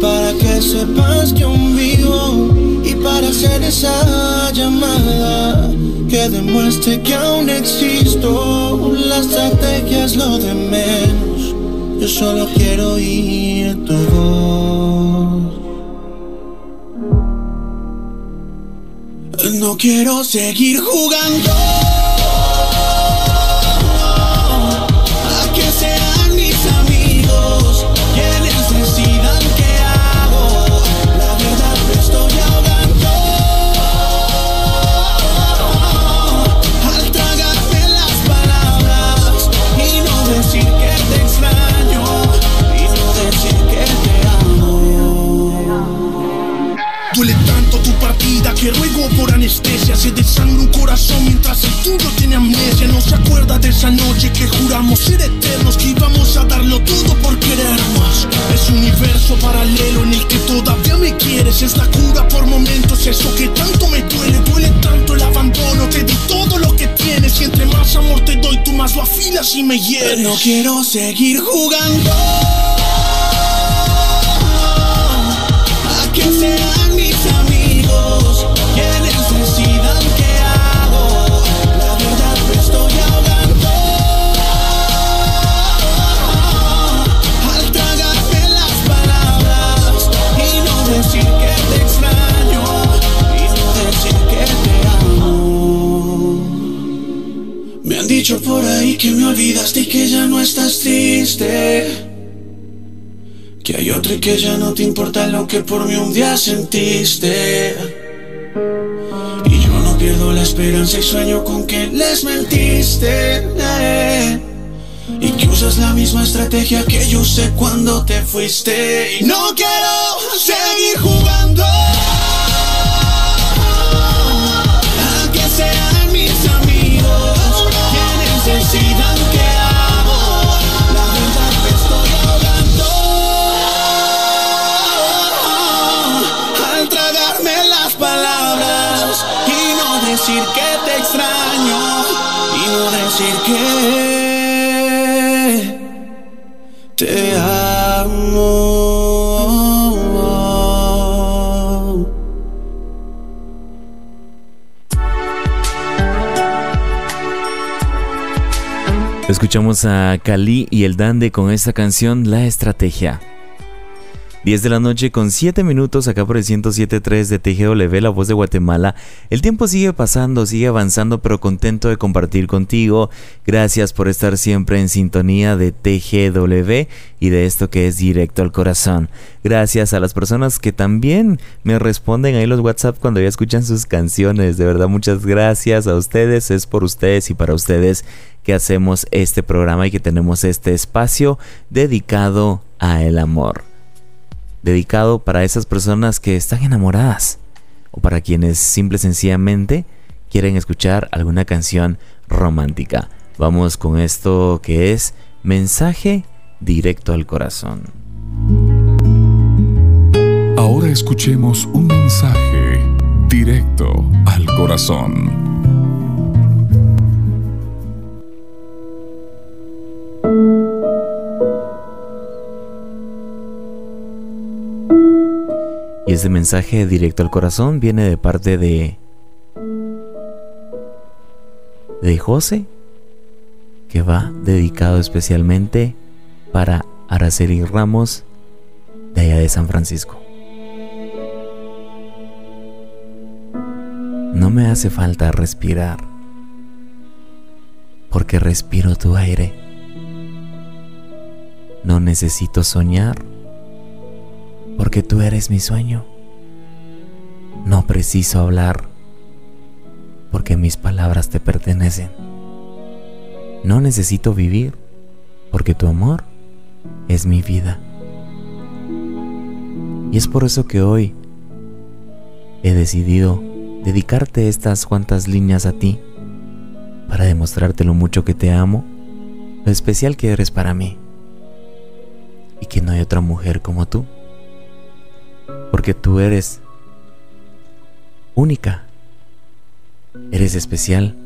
para que sepas que aún vivo y para hacer esa llamada que demuestre que aún existo. La estrategia es lo de. Yo solo quiero oír tu voz. No quiero seguir jugando que ruego por anestesia. Se desangra un corazón mientras el tuyo tiene amnesia. No se acuerda de esa noche que juramos ser eternos, que íbamos a darlo todo por querernos. Es un universo paralelo en el que todavía me quieres. Es la cura por momentos, eso que tanto me duele. Duele tanto el abandono, te di todo lo que tienes. Y entre más amor te doy, tú más lo afilas y me hieres. No quiero seguir jugando a que sean dicho por ahí que me olvidaste y que ya no estás triste. Que hay otro y que ya no te importa lo que por mí un día sentiste. Y yo no pierdo la esperanza y sueño con que les mentiste. Y que usas la misma estrategia que yo usé cuando te fuiste. Y no quiero seguir jugando. Que te extraño. Decir que te amo. Escuchamos a Cali y el Dande con esta canción La Estrategia. 10 de la noche con 7 minutos acá por el 107.3 de TGW, la voz de Guatemala. El tiempo sigue pasando, sigue avanzando, pero contento de compartir contigo. Gracias por estar siempre en sintonía de TGW y de esto que es directo al corazón. Gracias a las personas que también me responden ahí los WhatsApp cuando ya escuchan sus canciones. De verdad, muchas gracias a ustedes. Es por ustedes y para ustedes que hacemos este programa y que tenemos este espacio dedicado a el amor dedicado para esas personas que están enamoradas o para quienes simple y sencillamente quieren escuchar alguna canción romántica. Vamos con esto que es mensaje directo al corazón. Ahora escuchemos un mensaje directo al corazón. Y este mensaje directo al corazón viene de parte de de José, que va dedicado especialmente para Araceli Ramos de allá de San Francisco. No me hace falta respirar, porque respiro tu aire. No necesito soñar porque tú eres mi sueño. No preciso hablar, porque mis palabras te pertenecen. No necesito vivir, porque tu amor es mi vida. Y es por eso que hoy he decidido dedicarte estas cuantas líneas a ti, para demostrarte lo mucho que te amo, lo especial que eres para mí, y que no hay otra mujer como tú porque tú eres única, eres especial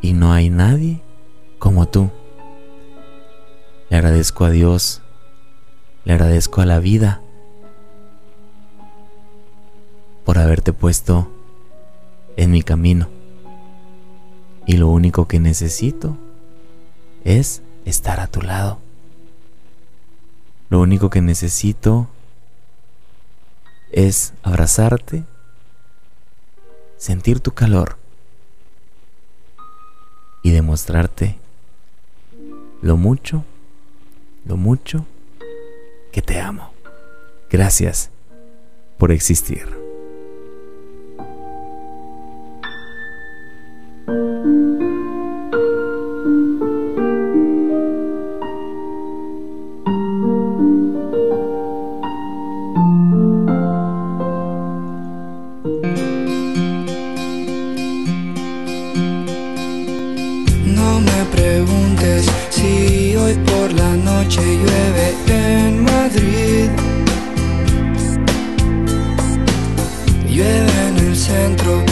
y no hay nadie como tú. Le agradezco a Dios, le agradezco a la vida por haberte puesto en mi camino. Y lo único que necesito es estar a tu lado. Lo único que necesito es abrazarte, sentir tu calor y demostrarte lo mucho, lo mucho que te amo. Gracias por existir. La noche llueve en Madrid. Llueve en el centro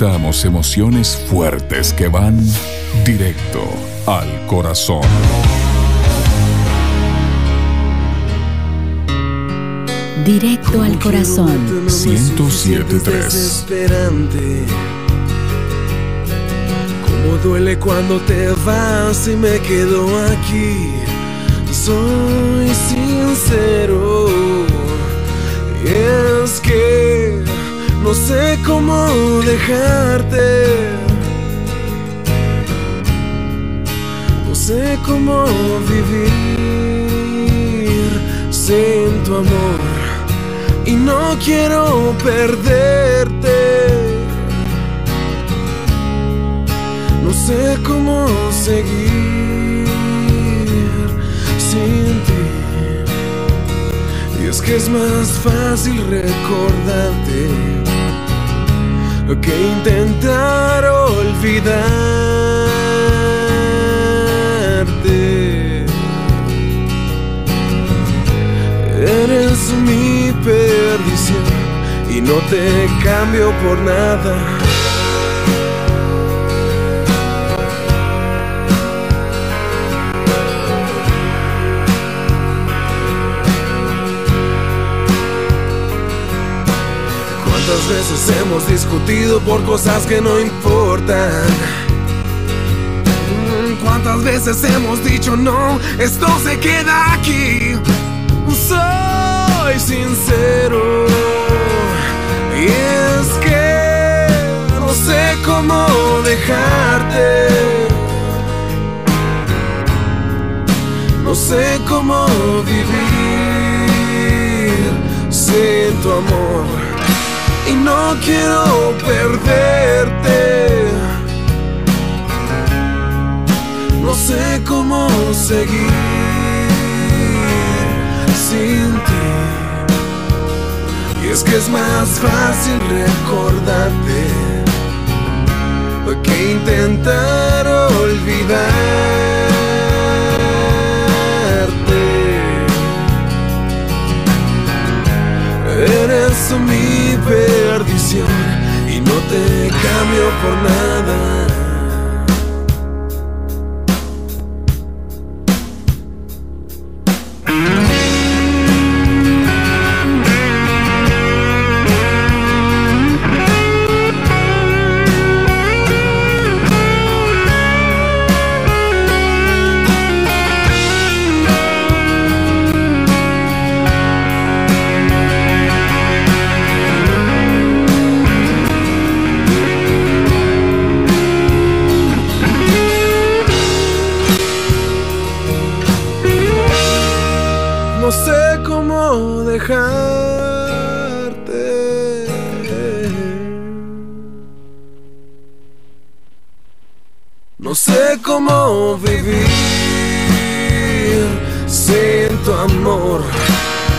experimentamos emociones fuertes que van directo al corazón. Directo al corazón. 1073. Cómo duele cuando te vas y me quedo aquí. Dejarte. No sé cómo vivir sin tu amor. Y no quiero perderte. No sé cómo seguir sin ti. Y es que es más fácil recordarte que intentar olvidarte. Eres mi perdición y no te cambio por nada. ¿Cuántas veces hemos discutido por cosas que no importan? Mm, ¿Cuántas veces hemos dicho no, esto se queda aquí? Soy sincero y es que no sé cómo dejarte. No sé cómo vivir sin tu amor y no quiero perderte. No sé cómo seguir sin ti. Y es que es más fácil recordarte que intentar olvidarte. Eres mi perdición y no te cambio por nada.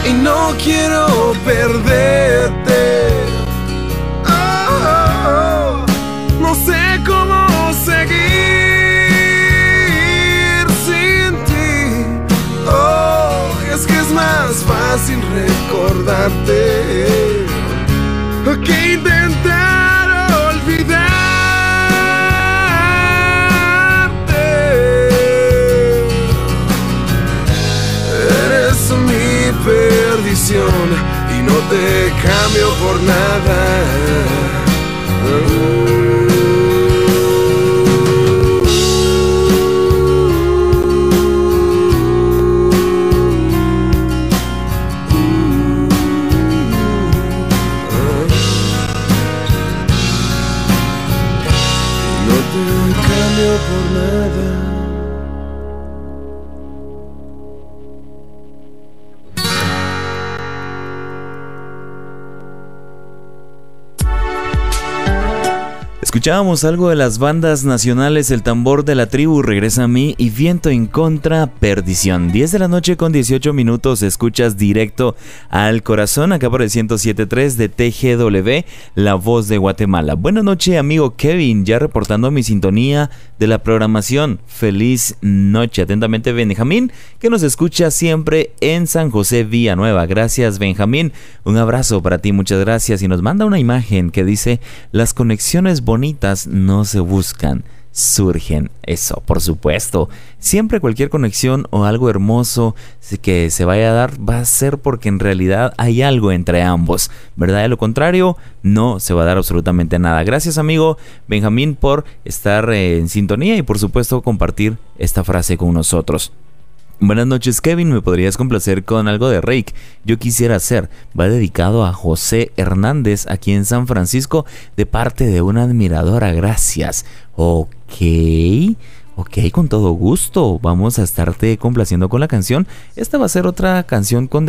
Y no quiero perderte. Oh, no sé cómo seguir sin ti. Oh, es que es más fácil recordarte cambio Escuchábamos algo de las bandas nacionales El Tambor de la Tribu, Regresa a mí y Viento en Contra, Perdición. 10 de la noche con 18 minutos, escuchas directo al corazón, acá por el 107.3 de TGW, La Voz de Guatemala. Buenas noches, amigo Kevin, ya reportando mi sintonía de la programación. Feliz noche. Atentamente, Benjamín, que nos escucha siempre en San José Villanueva. Gracias, Benjamín. Un abrazo para ti, muchas gracias. Y nos manda una imagen que dice, las conexiones bonitas no se buscan surgen. Eso, por supuesto. Siempre cualquier conexión o algo hermoso que se vaya a dar va a ser porque en realidad hay algo entre ambos, ¿verdad? De lo contrario, no se va a dar absolutamente nada. Gracias amigo Benjamín por estar eh, en sintonía y por supuesto compartir esta frase con nosotros. Buenas noches Kevin, ¿me podrías complacer con algo de Rake? Yo quisiera hacer, va dedicado a José Hernández aquí en San Francisco de parte de una admiradora, gracias. Ok, Ok, con todo gusto. Vamos a estarte complaciendo con la canción. Esta va a ser otra canción con,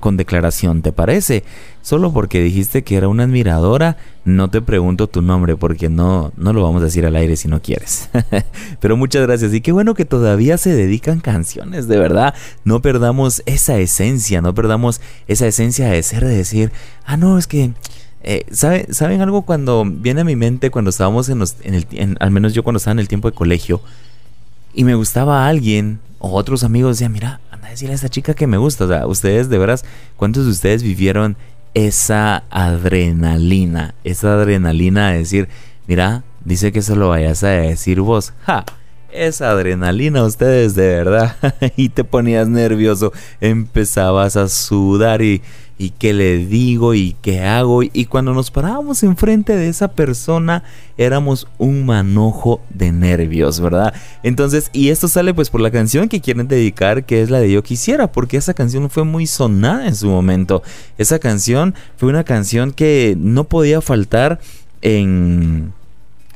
con declaración, ¿te parece? Solo porque dijiste que era una admiradora, no te pregunto tu nombre porque no, no lo vamos a decir al aire si no quieres. Pero muchas gracias y qué bueno que todavía se dedican canciones, de verdad. No perdamos esa esencia, no perdamos esa esencia de ser, de decir, ah, no, es que eh, ¿Saben algo cuando viene a mi mente cuando estábamos en, los, el, al menos yo cuando estaba en el tiempo de colegio y me gustaba alguien o otros amigos decían, mira, anda a decirle a esta chica que me gusta. O sea, ustedes de veras, ¿cuántos de ustedes vivieron esa adrenalina? Esa adrenalina de decir, mira, dice que eso lo vayas a decir vos. ¡Ja! esa adrenalina ustedes de verdad y te ponías nervioso, empezabas a sudar y y qué le digo y qué hago. Y cuando nos parábamos enfrente de esa persona éramos un manojo de nervios, ¿verdad? Entonces, y esto sale pues por la canción que quieren dedicar, que es la de Yo Quisiera, porque esa canción fue muy sonada en su momento. Esa canción fue una canción que no podía faltar en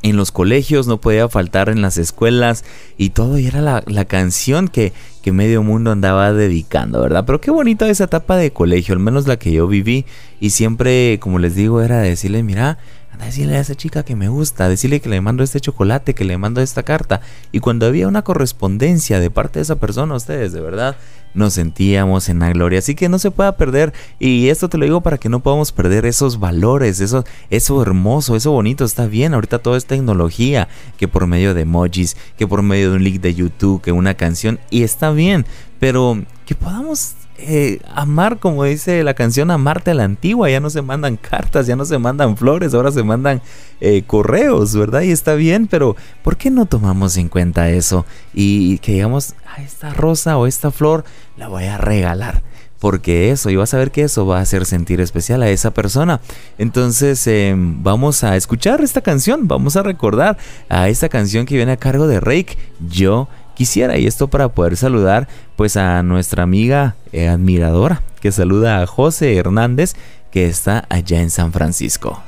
en los colegios, no podía faltar en las escuelas y todo, y era la, canción que, que, medio mundo andaba dedicando, ¿verdad? Pero qué bonita esa etapa de colegio, al menos la que yo viví, y siempre, como les digo, era decirle, mira, anda decirle a esa chica que me gusta, decirle que le mando este chocolate, que le mando esta carta, y cuando había una correspondencia de parte de esa persona, ustedes, de verdad, nos sentíamos en la gloria. Así que no se pueda perder. Y esto te lo digo para que no podamos perder esos valores, eso, eso hermoso, eso bonito. Está bien, ahorita todo es tecnología, que por medio de emojis, que por medio de un link de YouTube, que una canción. Y está bien, pero que podamos eh, amar, como dice la canción, amarte a la antigua. Ya no se mandan cartas, ya no se mandan flores, ahora se mandan eh, correos, ¿verdad? Y está bien, pero ¿por qué no tomamos en cuenta eso? Y que digamos, a esta rosa o esta flor la voy a regalar. Porque eso, y vas a ver que eso va a hacer sentir especial a esa persona. Entonces, em, vamos a escuchar esta canción, vamos a recordar a esta canción que viene a cargo de Rake, Yo quisiera. Y esto para poder saludar pues a nuestra amiga eh, admiradora que saluda a José Hernández que está allá en San Francisco.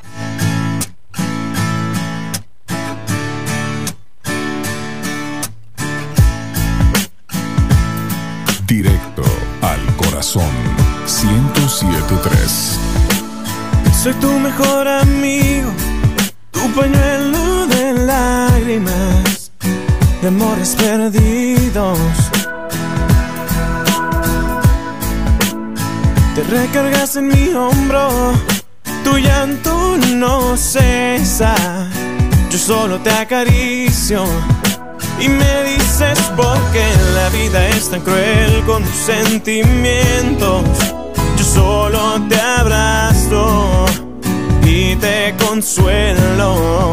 Directo al corazón 1073. Soy tu mejor amigo, tu pañuelo de lágrimas de amores perdidos. Te recargas en mi hombro, tu llanto no cesa. Yo solo te acaricio y me dices por qué la vida es tan cruel con tus sentimientos. Yo solo te abrazo y te consuelo.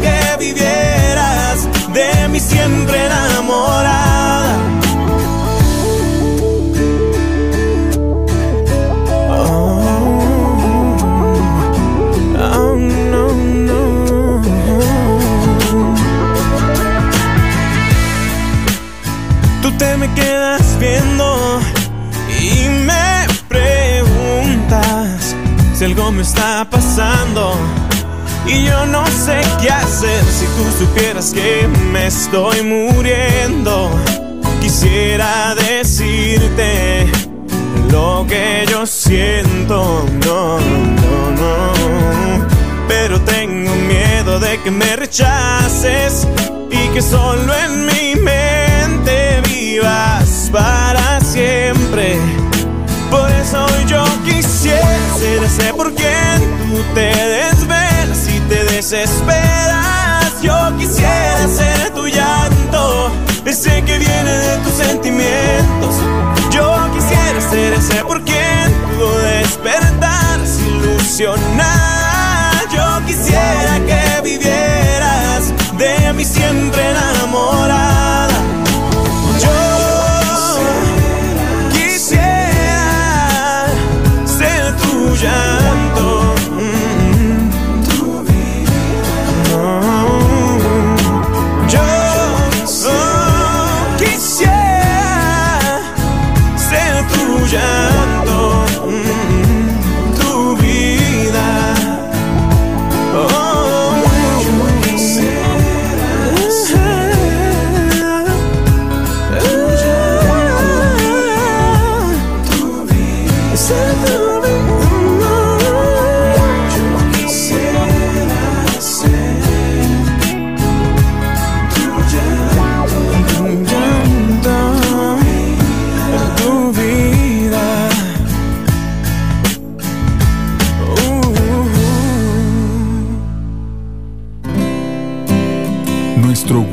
que vivieras de mí siempre enamorada. Oh, oh, no, no. Tú te me quedas viendo y me preguntas si algo me está pasando Y yo no sé qué hacer si tú supieras que me estoy muriendo. Quisiera decirte lo que yo siento, no, no, no. Pero tengo miedo de que me rechaces y que solo en mi mente vivas para siempre. Por eso yo quisiera ser ese por quien tú te te desesperas. Yo quisiera ser tu llanto, ese que viene de tus sentimientos. Yo quisiera ser ese por quien pudo despertar ilusionar. Yo quisiera que vivieras de mí siempre enamorada.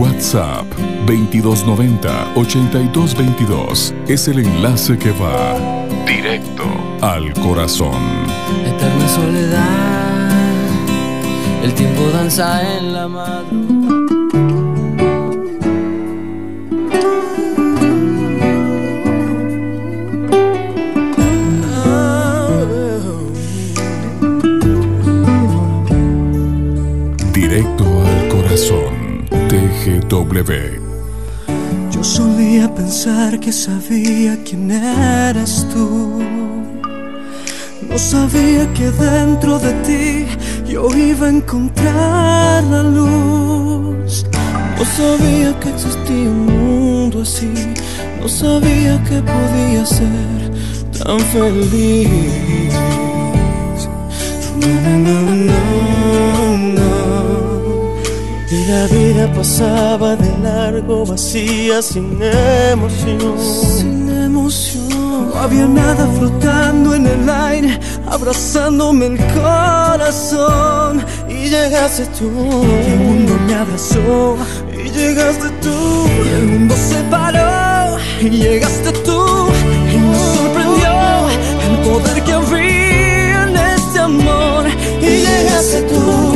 WhatsApp 2290-8222 es el enlace que va directo al corazón. Eterna soledad, el tiempo danza en la madrugada. TGW. Yo solía pensar que sabía quién eras tú. No sabía que dentro de ti yo iba a encontrar la luz. No sabía que existía un mundo así. No sabía que podía ser tan feliz. No, no, no, no. Y la vida pasaba de largo, vacía, sin emoción. Sin emoción. No había nada flotando en el aire, abrazándome el corazón. Y llegaste tú. Y el mundo me abrazó. Y llegaste tú. Y el mundo se paró. Y llegaste tú. Y me sorprendió el poder que había en este amor. Y llegaste tú.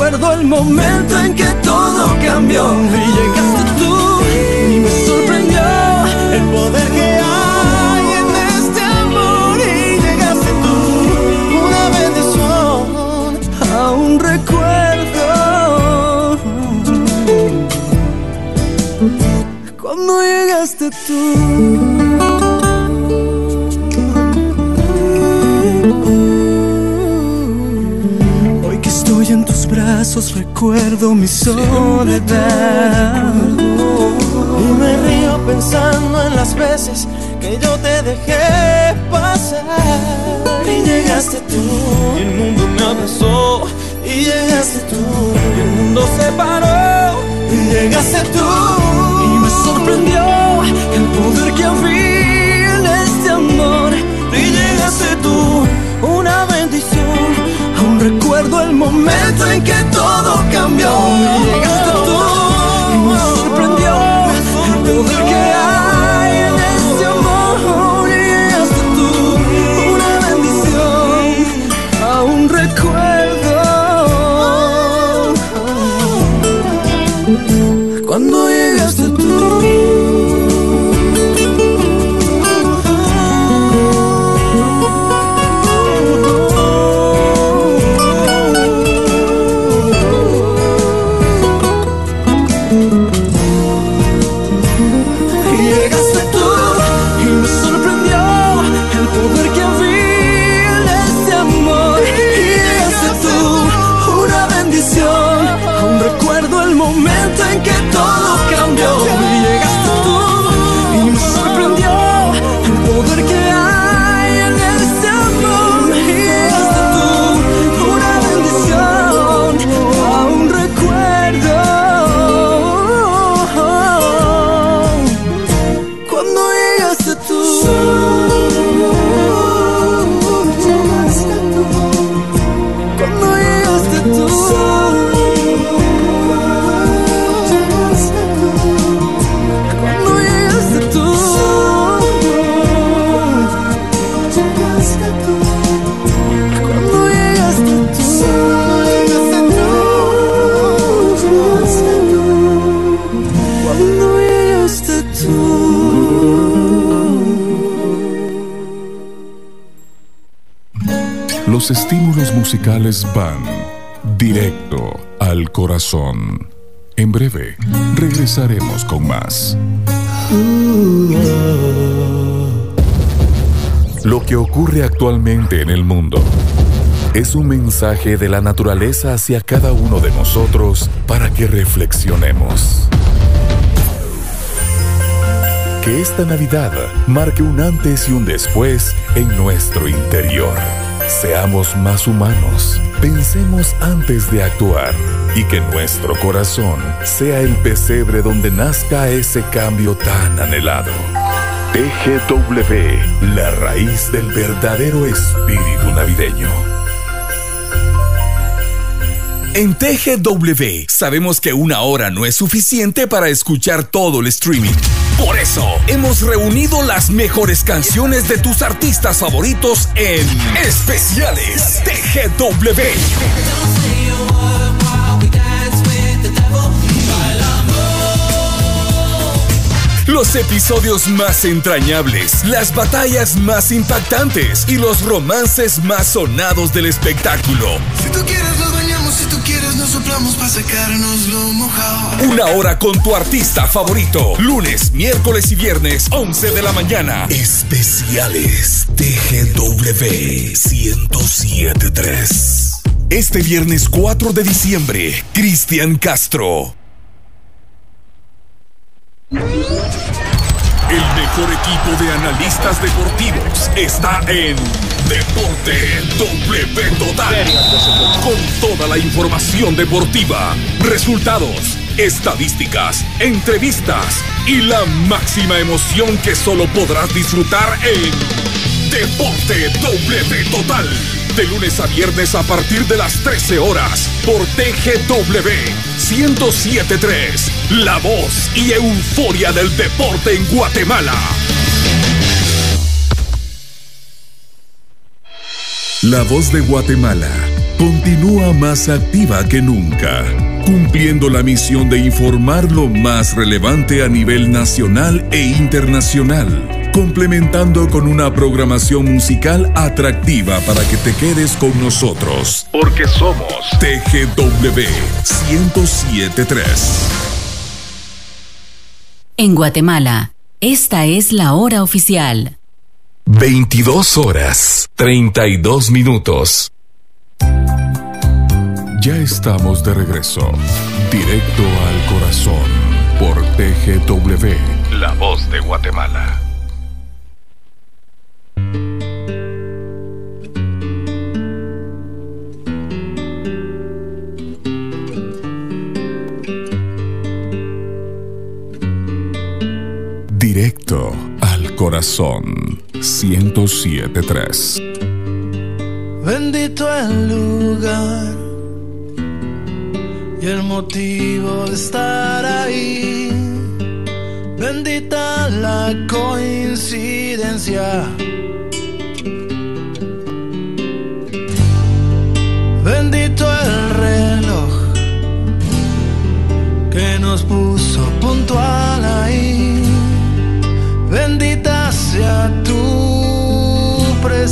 Recuerdo el momento en que todo cambió y llegaste tú y me sorprendió el poder que hay en este amor y llegaste tú, una bendición, aún recuerdo cuando llegaste tú. Brazos recuerdo mi soledad. Y me río pensando en las veces que yo te dejé pasar. Y llegaste tú. Y el mundo me abrazó. Y llegaste tú. Y el mundo se paró. Y llegaste tú. Y me sorprendió el poder que había momento en que todo cambió. Directo al corazón. En breve, regresaremos con más. Lo que ocurre actualmente en el mundo es un mensaje de la naturaleza hacia cada uno de nosotros para que reflexionemos. Que esta Navidad marque un antes y un después en nuestro interior. Seamos más humanos, pensemos antes de actuar y que nuestro corazón sea el pesebre donde nazca ese cambio tan anhelado. TGW, la raíz del verdadero espíritu navideño. En TGW sabemos que una hora no es suficiente para escuchar todo el streaming. Por eso hemos reunido las mejores canciones de tus artistas favoritos en especiales TGW. Los episodios más entrañables, las batallas más impactantes y los romances más sonados del espectáculo. Si tú quieres nos bañamos, si tú quieres nos soplamos para sacarnos lo mojado. Una hora con tu artista favorito. Lunes, miércoles y viernes, 11 de la mañana. Especiales TGW 1073. Este viernes 4 de diciembre, Cristian Castro. Analistas deportivos está en Deporte W Total. Con toda la información deportiva, resultados, estadísticas, entrevistas y la máxima emoción que solo podrás disfrutar en Deporte W Total. De lunes a viernes a partir de las 13 horas por TGW 1073. La voz y euforia del deporte en Guatemala. La voz de Guatemala continúa más activa que nunca, cumpliendo la misión de informar lo más relevante a nivel nacional e internacional, complementando con una programación musical atractiva para que te quedes con nosotros. Porque somos TGW 1073. En Guatemala, esta es la hora oficial. 22 horas 32 minutos. Ya estamos de regreso. Directo al corazón por TGW. La voz de Guatemala. Directo al corazón 1073. Bendito el lugar y el motivo de estar ahí. Bendita la coincidencia. Bendito el reloj que nos puso puntual tu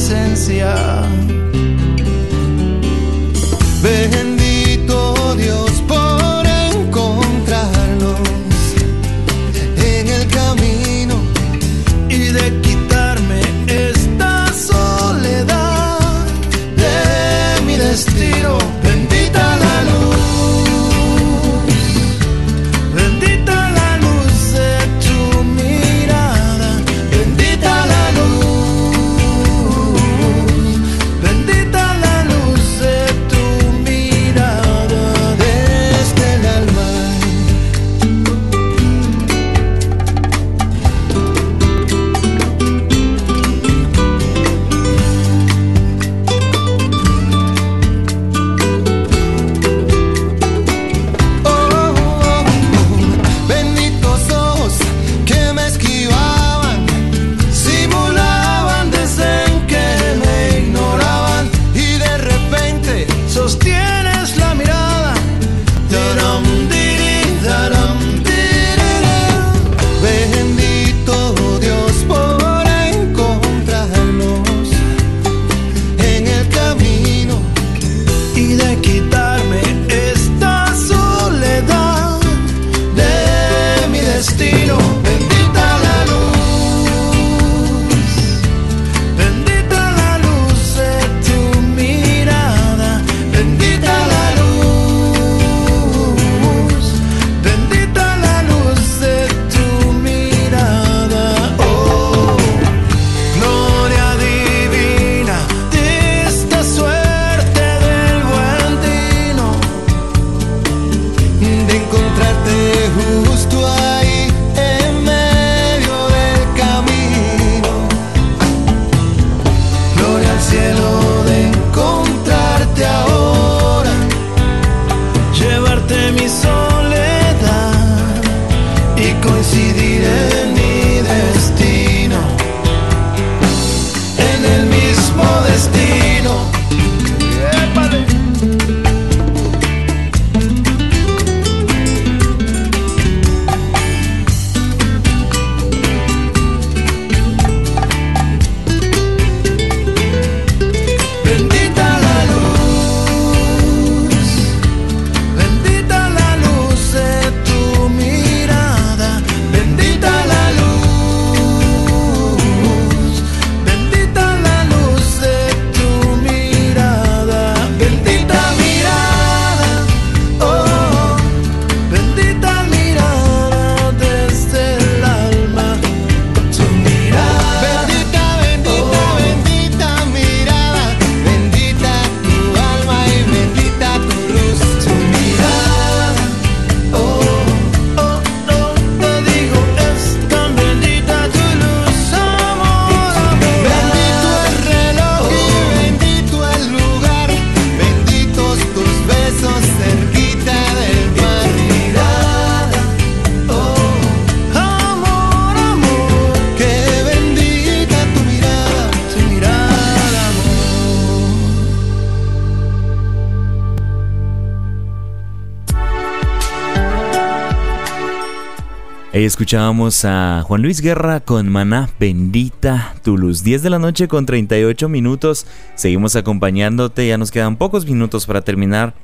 Ahí escuchábamos a Juan Luis Guerra con Maná Bendita, tu luz. 10 de la noche con 38 minutos. Seguimos acompañándote, ya nos quedan pocos minutos para terminar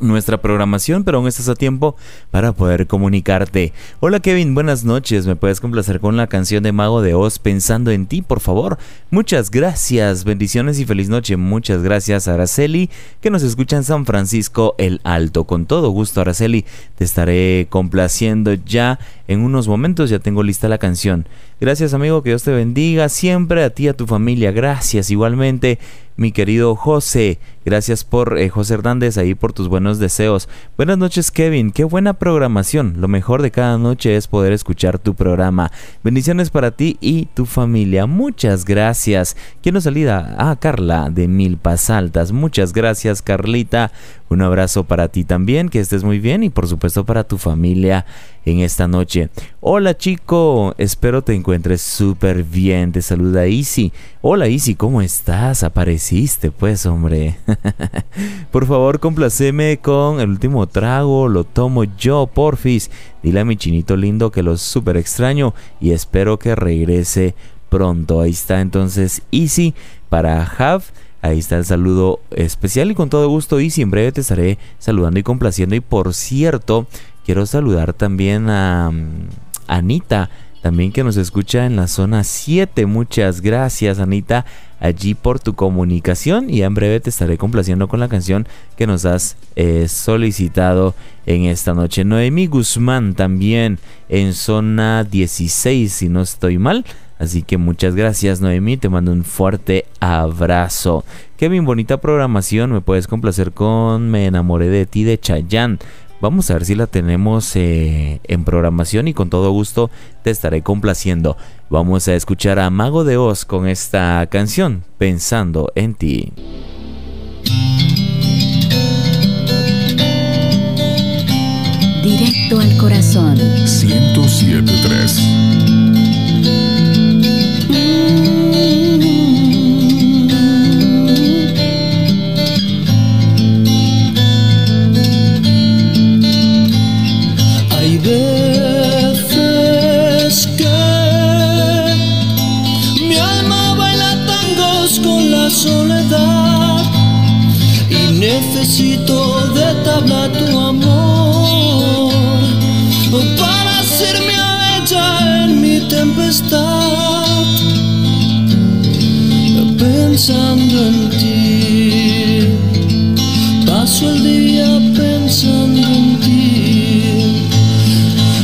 nuestra programación, pero aún estás a tiempo para poder comunicarte. Hola Kevin, buenas noches. ¿Me puedes complacer con la canción de Mago de Oz pensando en ti, por favor? Muchas gracias. Bendiciones y feliz noche. Muchas gracias Araceli, que nos escucha en San Francisco el Alto. Con todo gusto, Araceli, te estaré complaciendo ya en unos momentos. Ya tengo lista la canción. Gracias amigo, que Dios te bendiga siempre a ti y a tu familia. Gracias igualmente mi querido José. Gracias por eh, José Hernández ahí por tus buenos deseos. Buenas noches Kevin, qué buena programación. Lo mejor de cada noche es poder escuchar tu programa. Bendiciones para ti y tu familia. Muchas gracias. ¿Quién nos salida? Ah, Carla de Milpas Altas. Muchas gracias Carlita. Un abrazo para ti también, que estés muy bien y por supuesto para tu familia en esta noche. Hola chico, espero te encuentres súper bien. Te saluda Easy. Hola Easy, ¿cómo estás? Apareciste pues hombre. por favor complaceme con el último trago, lo tomo yo, porfis. Dile a mi chinito lindo que lo súper extraño y espero que regrese pronto. Ahí está entonces Easy para Have Ahí está el saludo especial y con todo gusto y en breve te estaré saludando y complaciendo. Y por cierto, quiero saludar también a mm, Anita, también que nos escucha en la zona 7. Muchas gracias Anita allí por tu comunicación y en breve te estaré complaciendo con la canción que nos has eh, solicitado en esta noche. Noemi Guzmán también en zona 16 si no estoy mal. Así que muchas gracias Noemi, te mando un fuerte abrazo. Kevin, bonita programación, me puedes complacer con Me enamoré de ti de Chayanne. Vamos a ver si la tenemos eh, en programación y con todo gusto te estaré complaciendo. Vamos a escuchar a Mago de Oz con esta canción, Pensando en ti. Directo al corazón. 1073 necesito de tabla tu amor para hacerme a ella en mi tempestad, pensando en ti. Paso el día pensando en ti.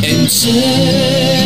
Enséñame a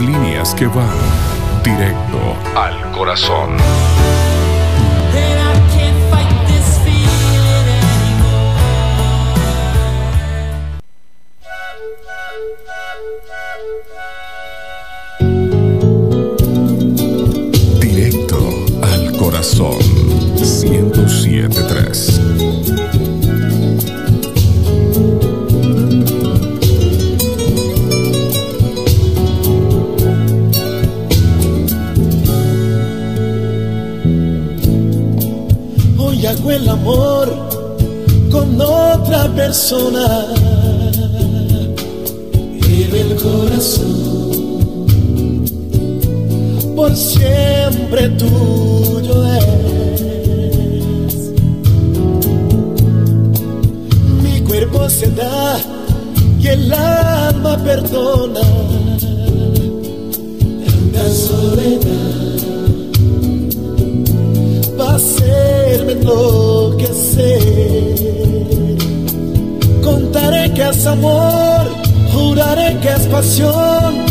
líneas que van directo al corazón. Y el alma perdona. Tanta soledad va a hacerme enloquecer. Contaré que es amor, juraré que es pasión.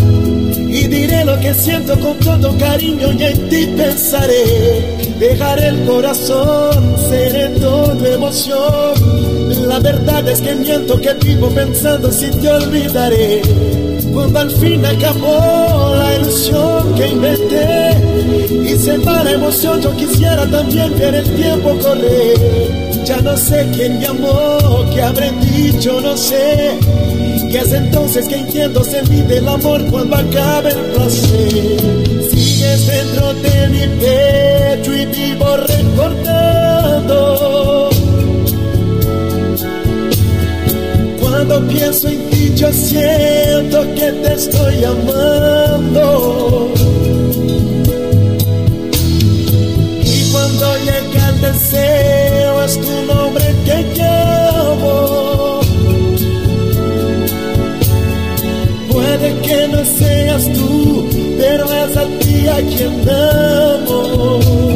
Y diré lo que siento con todo cariño y en ti pensaré. Dejaré el corazón, seré todo emoción. La verdad es que miento que vivo pensando si te olvidaré. Cuando al fin acabó la ilusión que inventé y se va emoción, yo quisiera también ver el tiempo correr. Ya no sé quién me amó, qué habré dicho, no sé. Y es entonces que entiendo se mide el amor cuando acabe el placer. Sigues dentro de mi pecho y vivo recordando. Cuando pienso en ti yo siento que te estoy amando. Y cuando llega el deseo es tu nombre que llamo. Puede que no seas tú, pero es a ti a quien amo.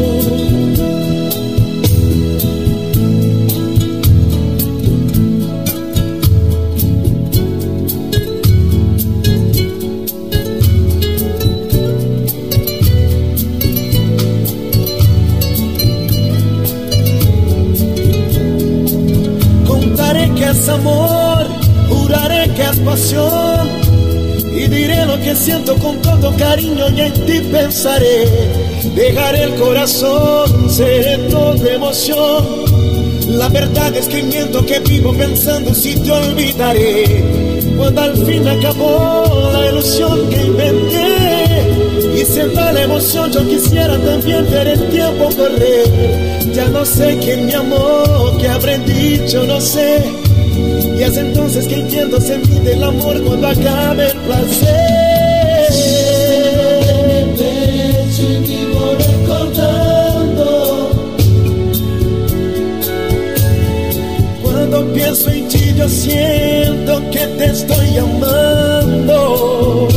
Es amor, juraré que es pasión. Y diré lo que siento con todo cariño y en ti pensaré. Dejaré el corazón, seré todo emoción. La verdad es que miento que vivo pensando si te olvidaré. Cuando al fin acabó la ilusión que inventé y se va la emoción, yo quisiera también ver el tiempo correr. Ya no sé quién me amó, qué habré dicho, no sé. Y es entonces que entiendo se mide el amor cuando acabe el placer. recordando. Cuando pienso en ti yo siento que te estoy amando.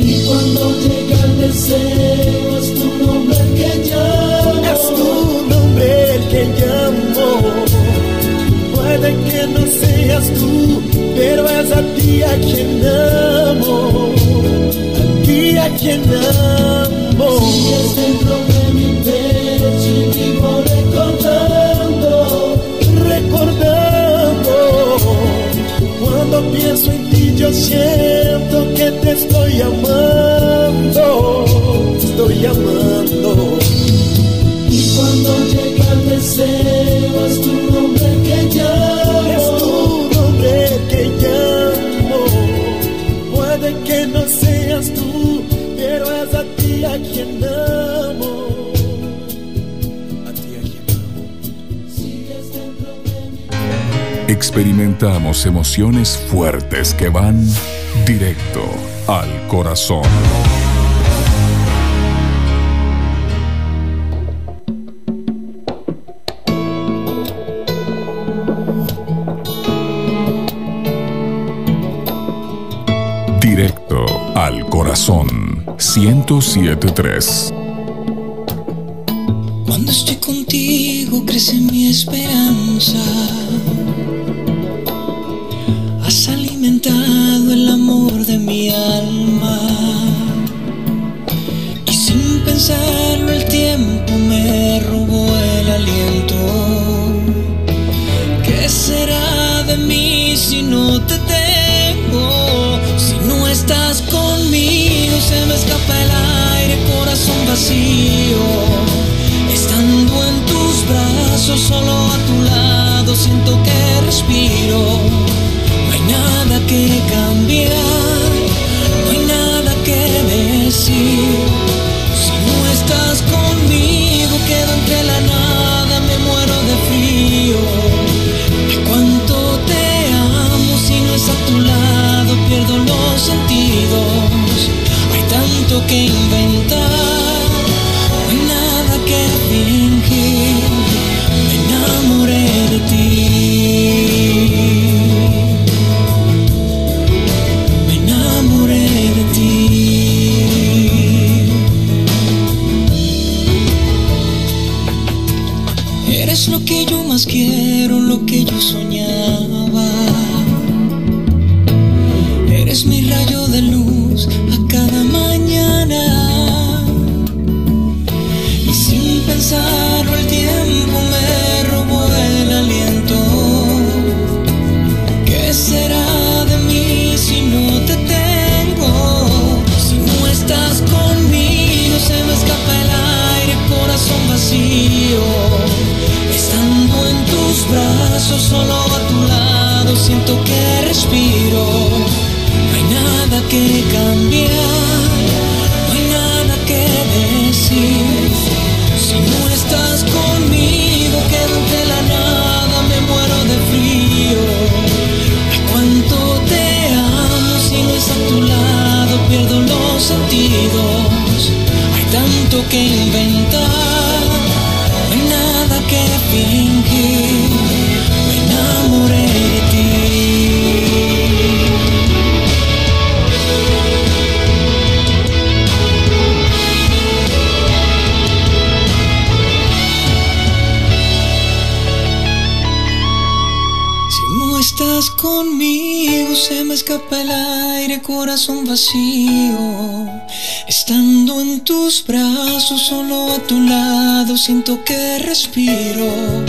Y cuando llega el deseo Puede que no seas tú, pero es a ti a quien amo. A ti a quien amo. Sigues dentro de mi pecho y vivo recordando, recordando. Cuando pienso en ti yo siento que te estoy amando, estoy amando. Y cuando llega el deseo es tu experimentamos emociones fuertes que van directo al corazón. Directo al corazón 1073. Cuando estoy contigo crece mi esperanza. no hay nada que cambiar, no hay nada que decir. Si no estás conmigo, quedo entre la nada, me muero de frío. ¿De cuánto te amo, si no es a tu lado, pierdo los sentidos. Hay tanto que inventar Respiro.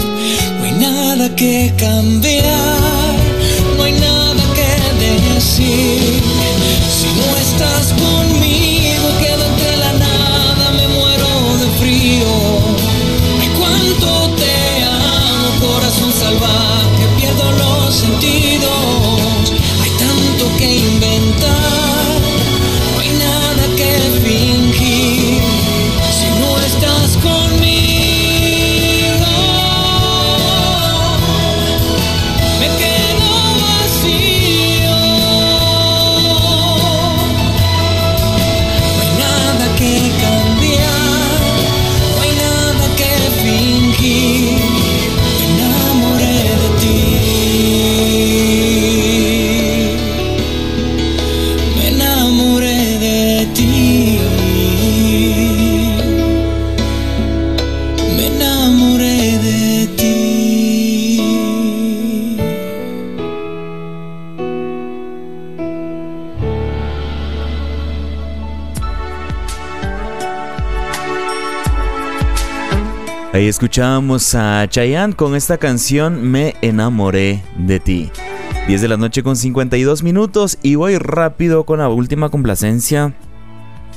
escuchábamos a Chayanne con esta canción Me enamoré de ti. 10 de la noche con 52 minutos y voy rápido con la última complacencia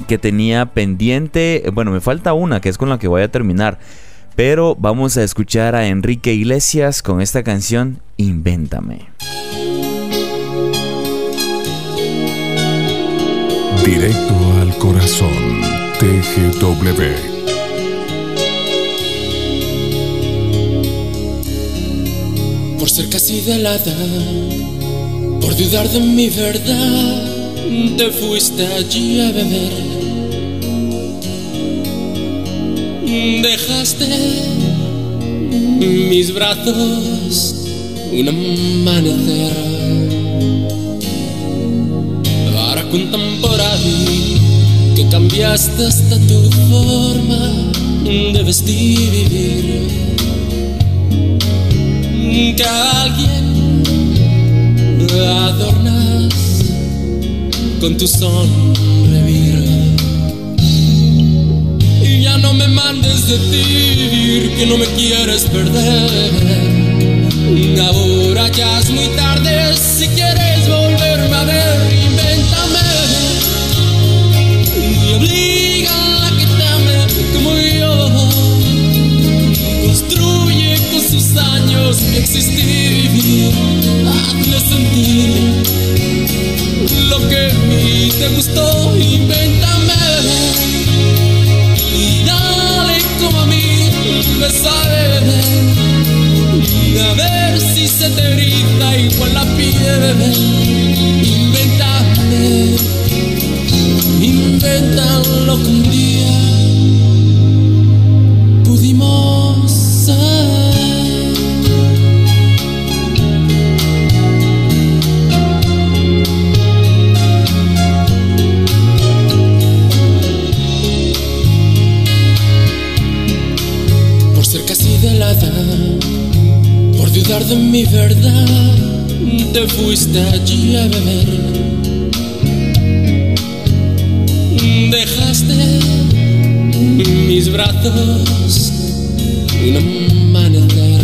que tenía pendiente. Bueno, me falta una que es con la que voy a terminar. Pero vamos a escuchar a Enrique Iglesias con esta canción Invéntame. Directo al corazón, TGW por ser casi delada, por dudar de mi verdad, te fuiste allí a beber. Dejaste mis brazos un amanecer. Ahora cuentan por ahí que cambiaste hasta tu forma de vestir vivir. Que alguien adornas con tu sonrevir. Y ya no me mandes decir que no me quieres perder. Ahora ya es muy tarde si quieres años mi existir, hazle sentir lo que a mí te gustó, invéntame y dale como a mí, besaré. A ver si se te grita igual la piel. Inventame, inventalo que de mi verdad, te fuiste allí a beber. Dejaste mis brazos un amanecer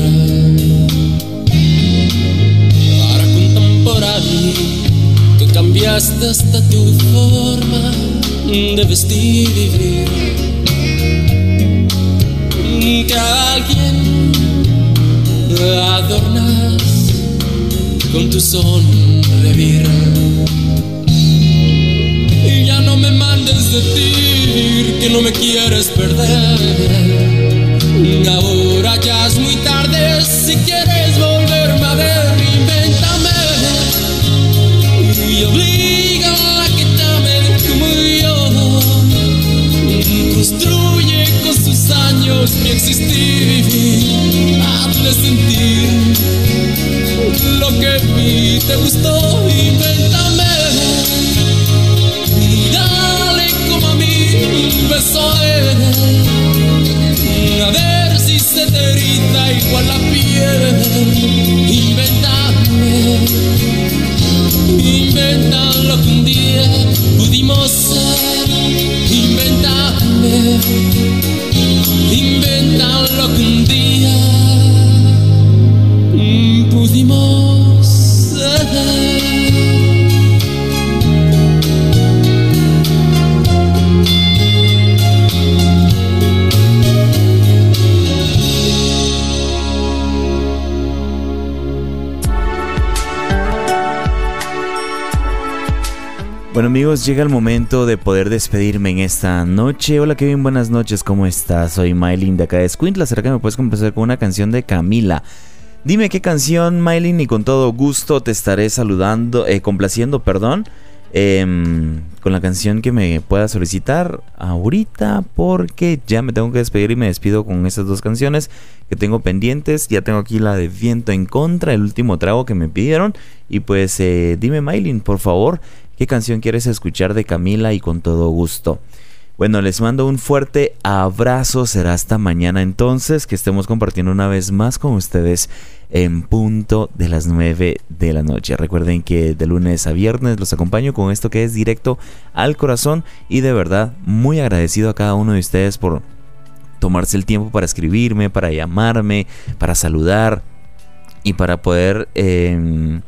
para contemplar que cambiaste hasta tu forma de vestir y vivir. Que alguien adornas con tu sonrevir. Y ya no me mandes decir que no me quieres perder. Ahora amigos, llega el momento de poder despedirme en esta noche. Hola Kevin, buenas noches, ¿cómo estás? Soy Mylin de acá de Squintla. ¿Será que me puedes comenzar con una canción de Camila? Dime qué canción, Mylin, y con todo gusto te estaré saludando, eh, complaciendo, perdón, em, con la canción que me pueda solicitar ahorita, porque ya me tengo que despedir y me despido con estas dos canciones que tengo pendientes. Ya tengo aquí la de Viento en Contra, el último trago que me pidieron. Y pues eh, dime, Mylin, por favor, ¿qué canción quieres escuchar de Camila y con todo gusto? Bueno, les mando un fuerte abrazo. Será hasta mañana entonces que estemos compartiendo una vez más con ustedes en punto de las 9 de la noche. Recuerden que de lunes a viernes los acompaño con esto que es directo al corazón y de verdad muy agradecido a cada uno de ustedes por tomarse el tiempo para escribirme, para llamarme, para saludar y para poder... Eh,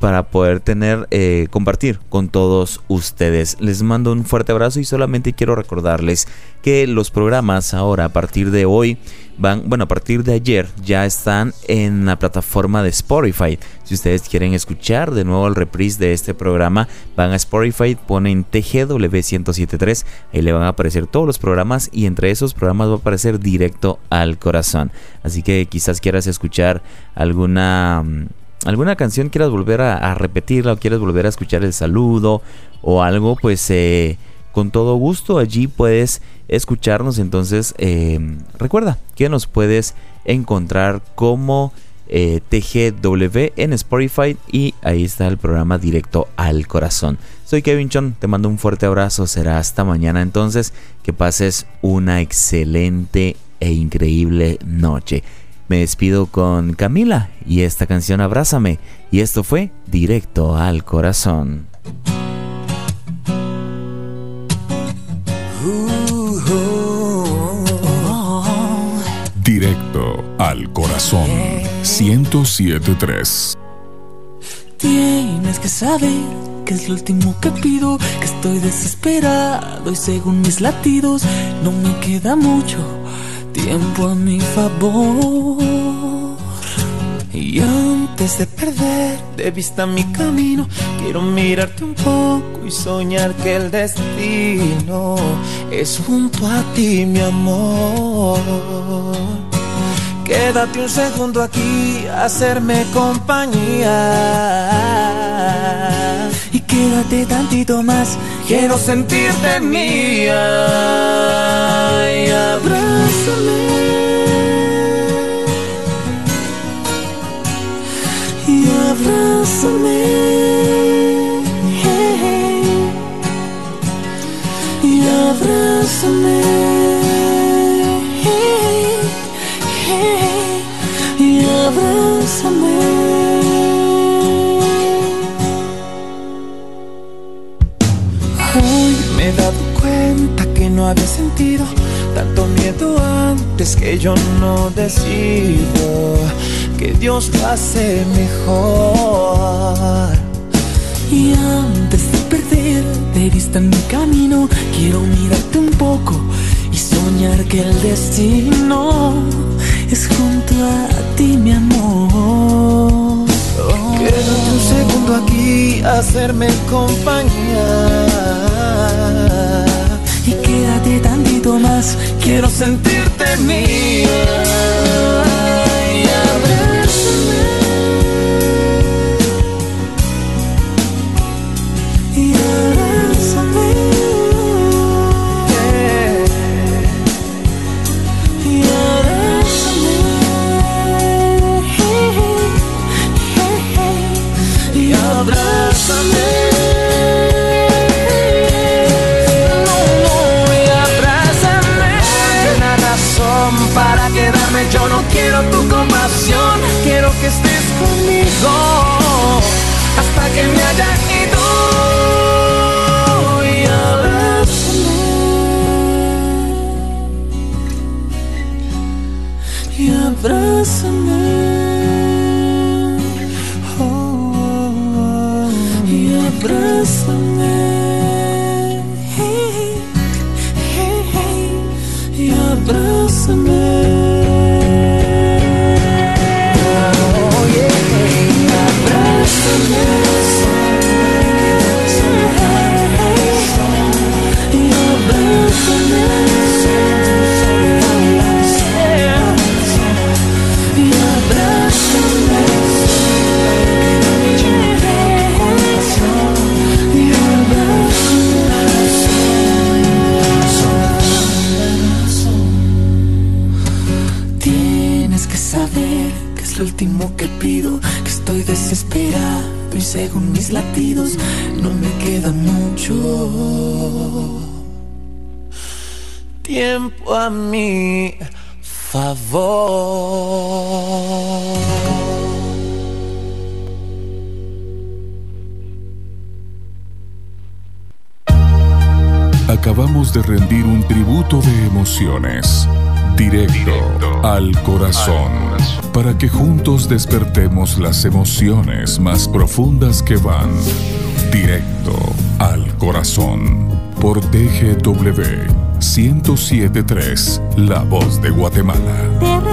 para poder tener, eh, compartir con todos ustedes. Les mando un fuerte abrazo y solamente quiero recordarles que los programas ahora a partir de hoy van, bueno, a partir de ayer ya están en la plataforma de Spotify. Si ustedes quieren escuchar de nuevo el reprise de este programa, van a Spotify, ponen TGW1073, ahí le van a aparecer todos los programas y entre esos programas va a aparecer directo al corazón. Así que quizás quieras escuchar alguna alguna canción quieras volver a, repetirla o quieres volver a escuchar el saludo o algo, pues eh, con todo gusto allí puedes escucharnos. Entonces eh, recuerda que nos puedes encontrar como eh, TGW en Spotify y ahí está el programa directo al corazón. Soy Kevin Chon, te mando un fuerte abrazo, será hasta mañana entonces, que pases una excelente e increíble noche. Me despido con Camila y esta canción Abrázame. Y esto fue Directo al Corazón. Directo al Corazón 1073 Tienes que saber que es lo último que pido, que estoy desesperado y según mis latidos no me queda mucho tiempo a mi favor. Y antes de perder de vista mi camino, quiero mirarte un poco y soñar que el destino es junto a ti, mi amor. Quédate un segundo aquí, hacerme compañía. Y quédate tantito más, quiero sentirte mía. Y abrázame. Y abrázame. Y abrázame. Y abrázame. Hoy me he dado cuenta que no había sentido tanto miedo antes que yo no decido que Dios lo hace mejor. Y antes de perder de vista mi camino, quiero mirarte un poco y soñar que el destino es junto a ti, mi amor. Quédate un segundo aquí, hacerme compañía. Y quédate tantito más, quiero sentirte mía. Y Yo no quiero tu compasión. Quiero que estés conmigo hasta que me haya ido. Y abrázame. Y abrázame. Según mis latidos no me queda mucho tiempo a mi favor. Acabamos de rendir un tributo de emociones, directo, al corazón, para que juntos despertemos las emociones más profundas que van directo al corazón. Por TGW 1073, La Voz de Guatemala.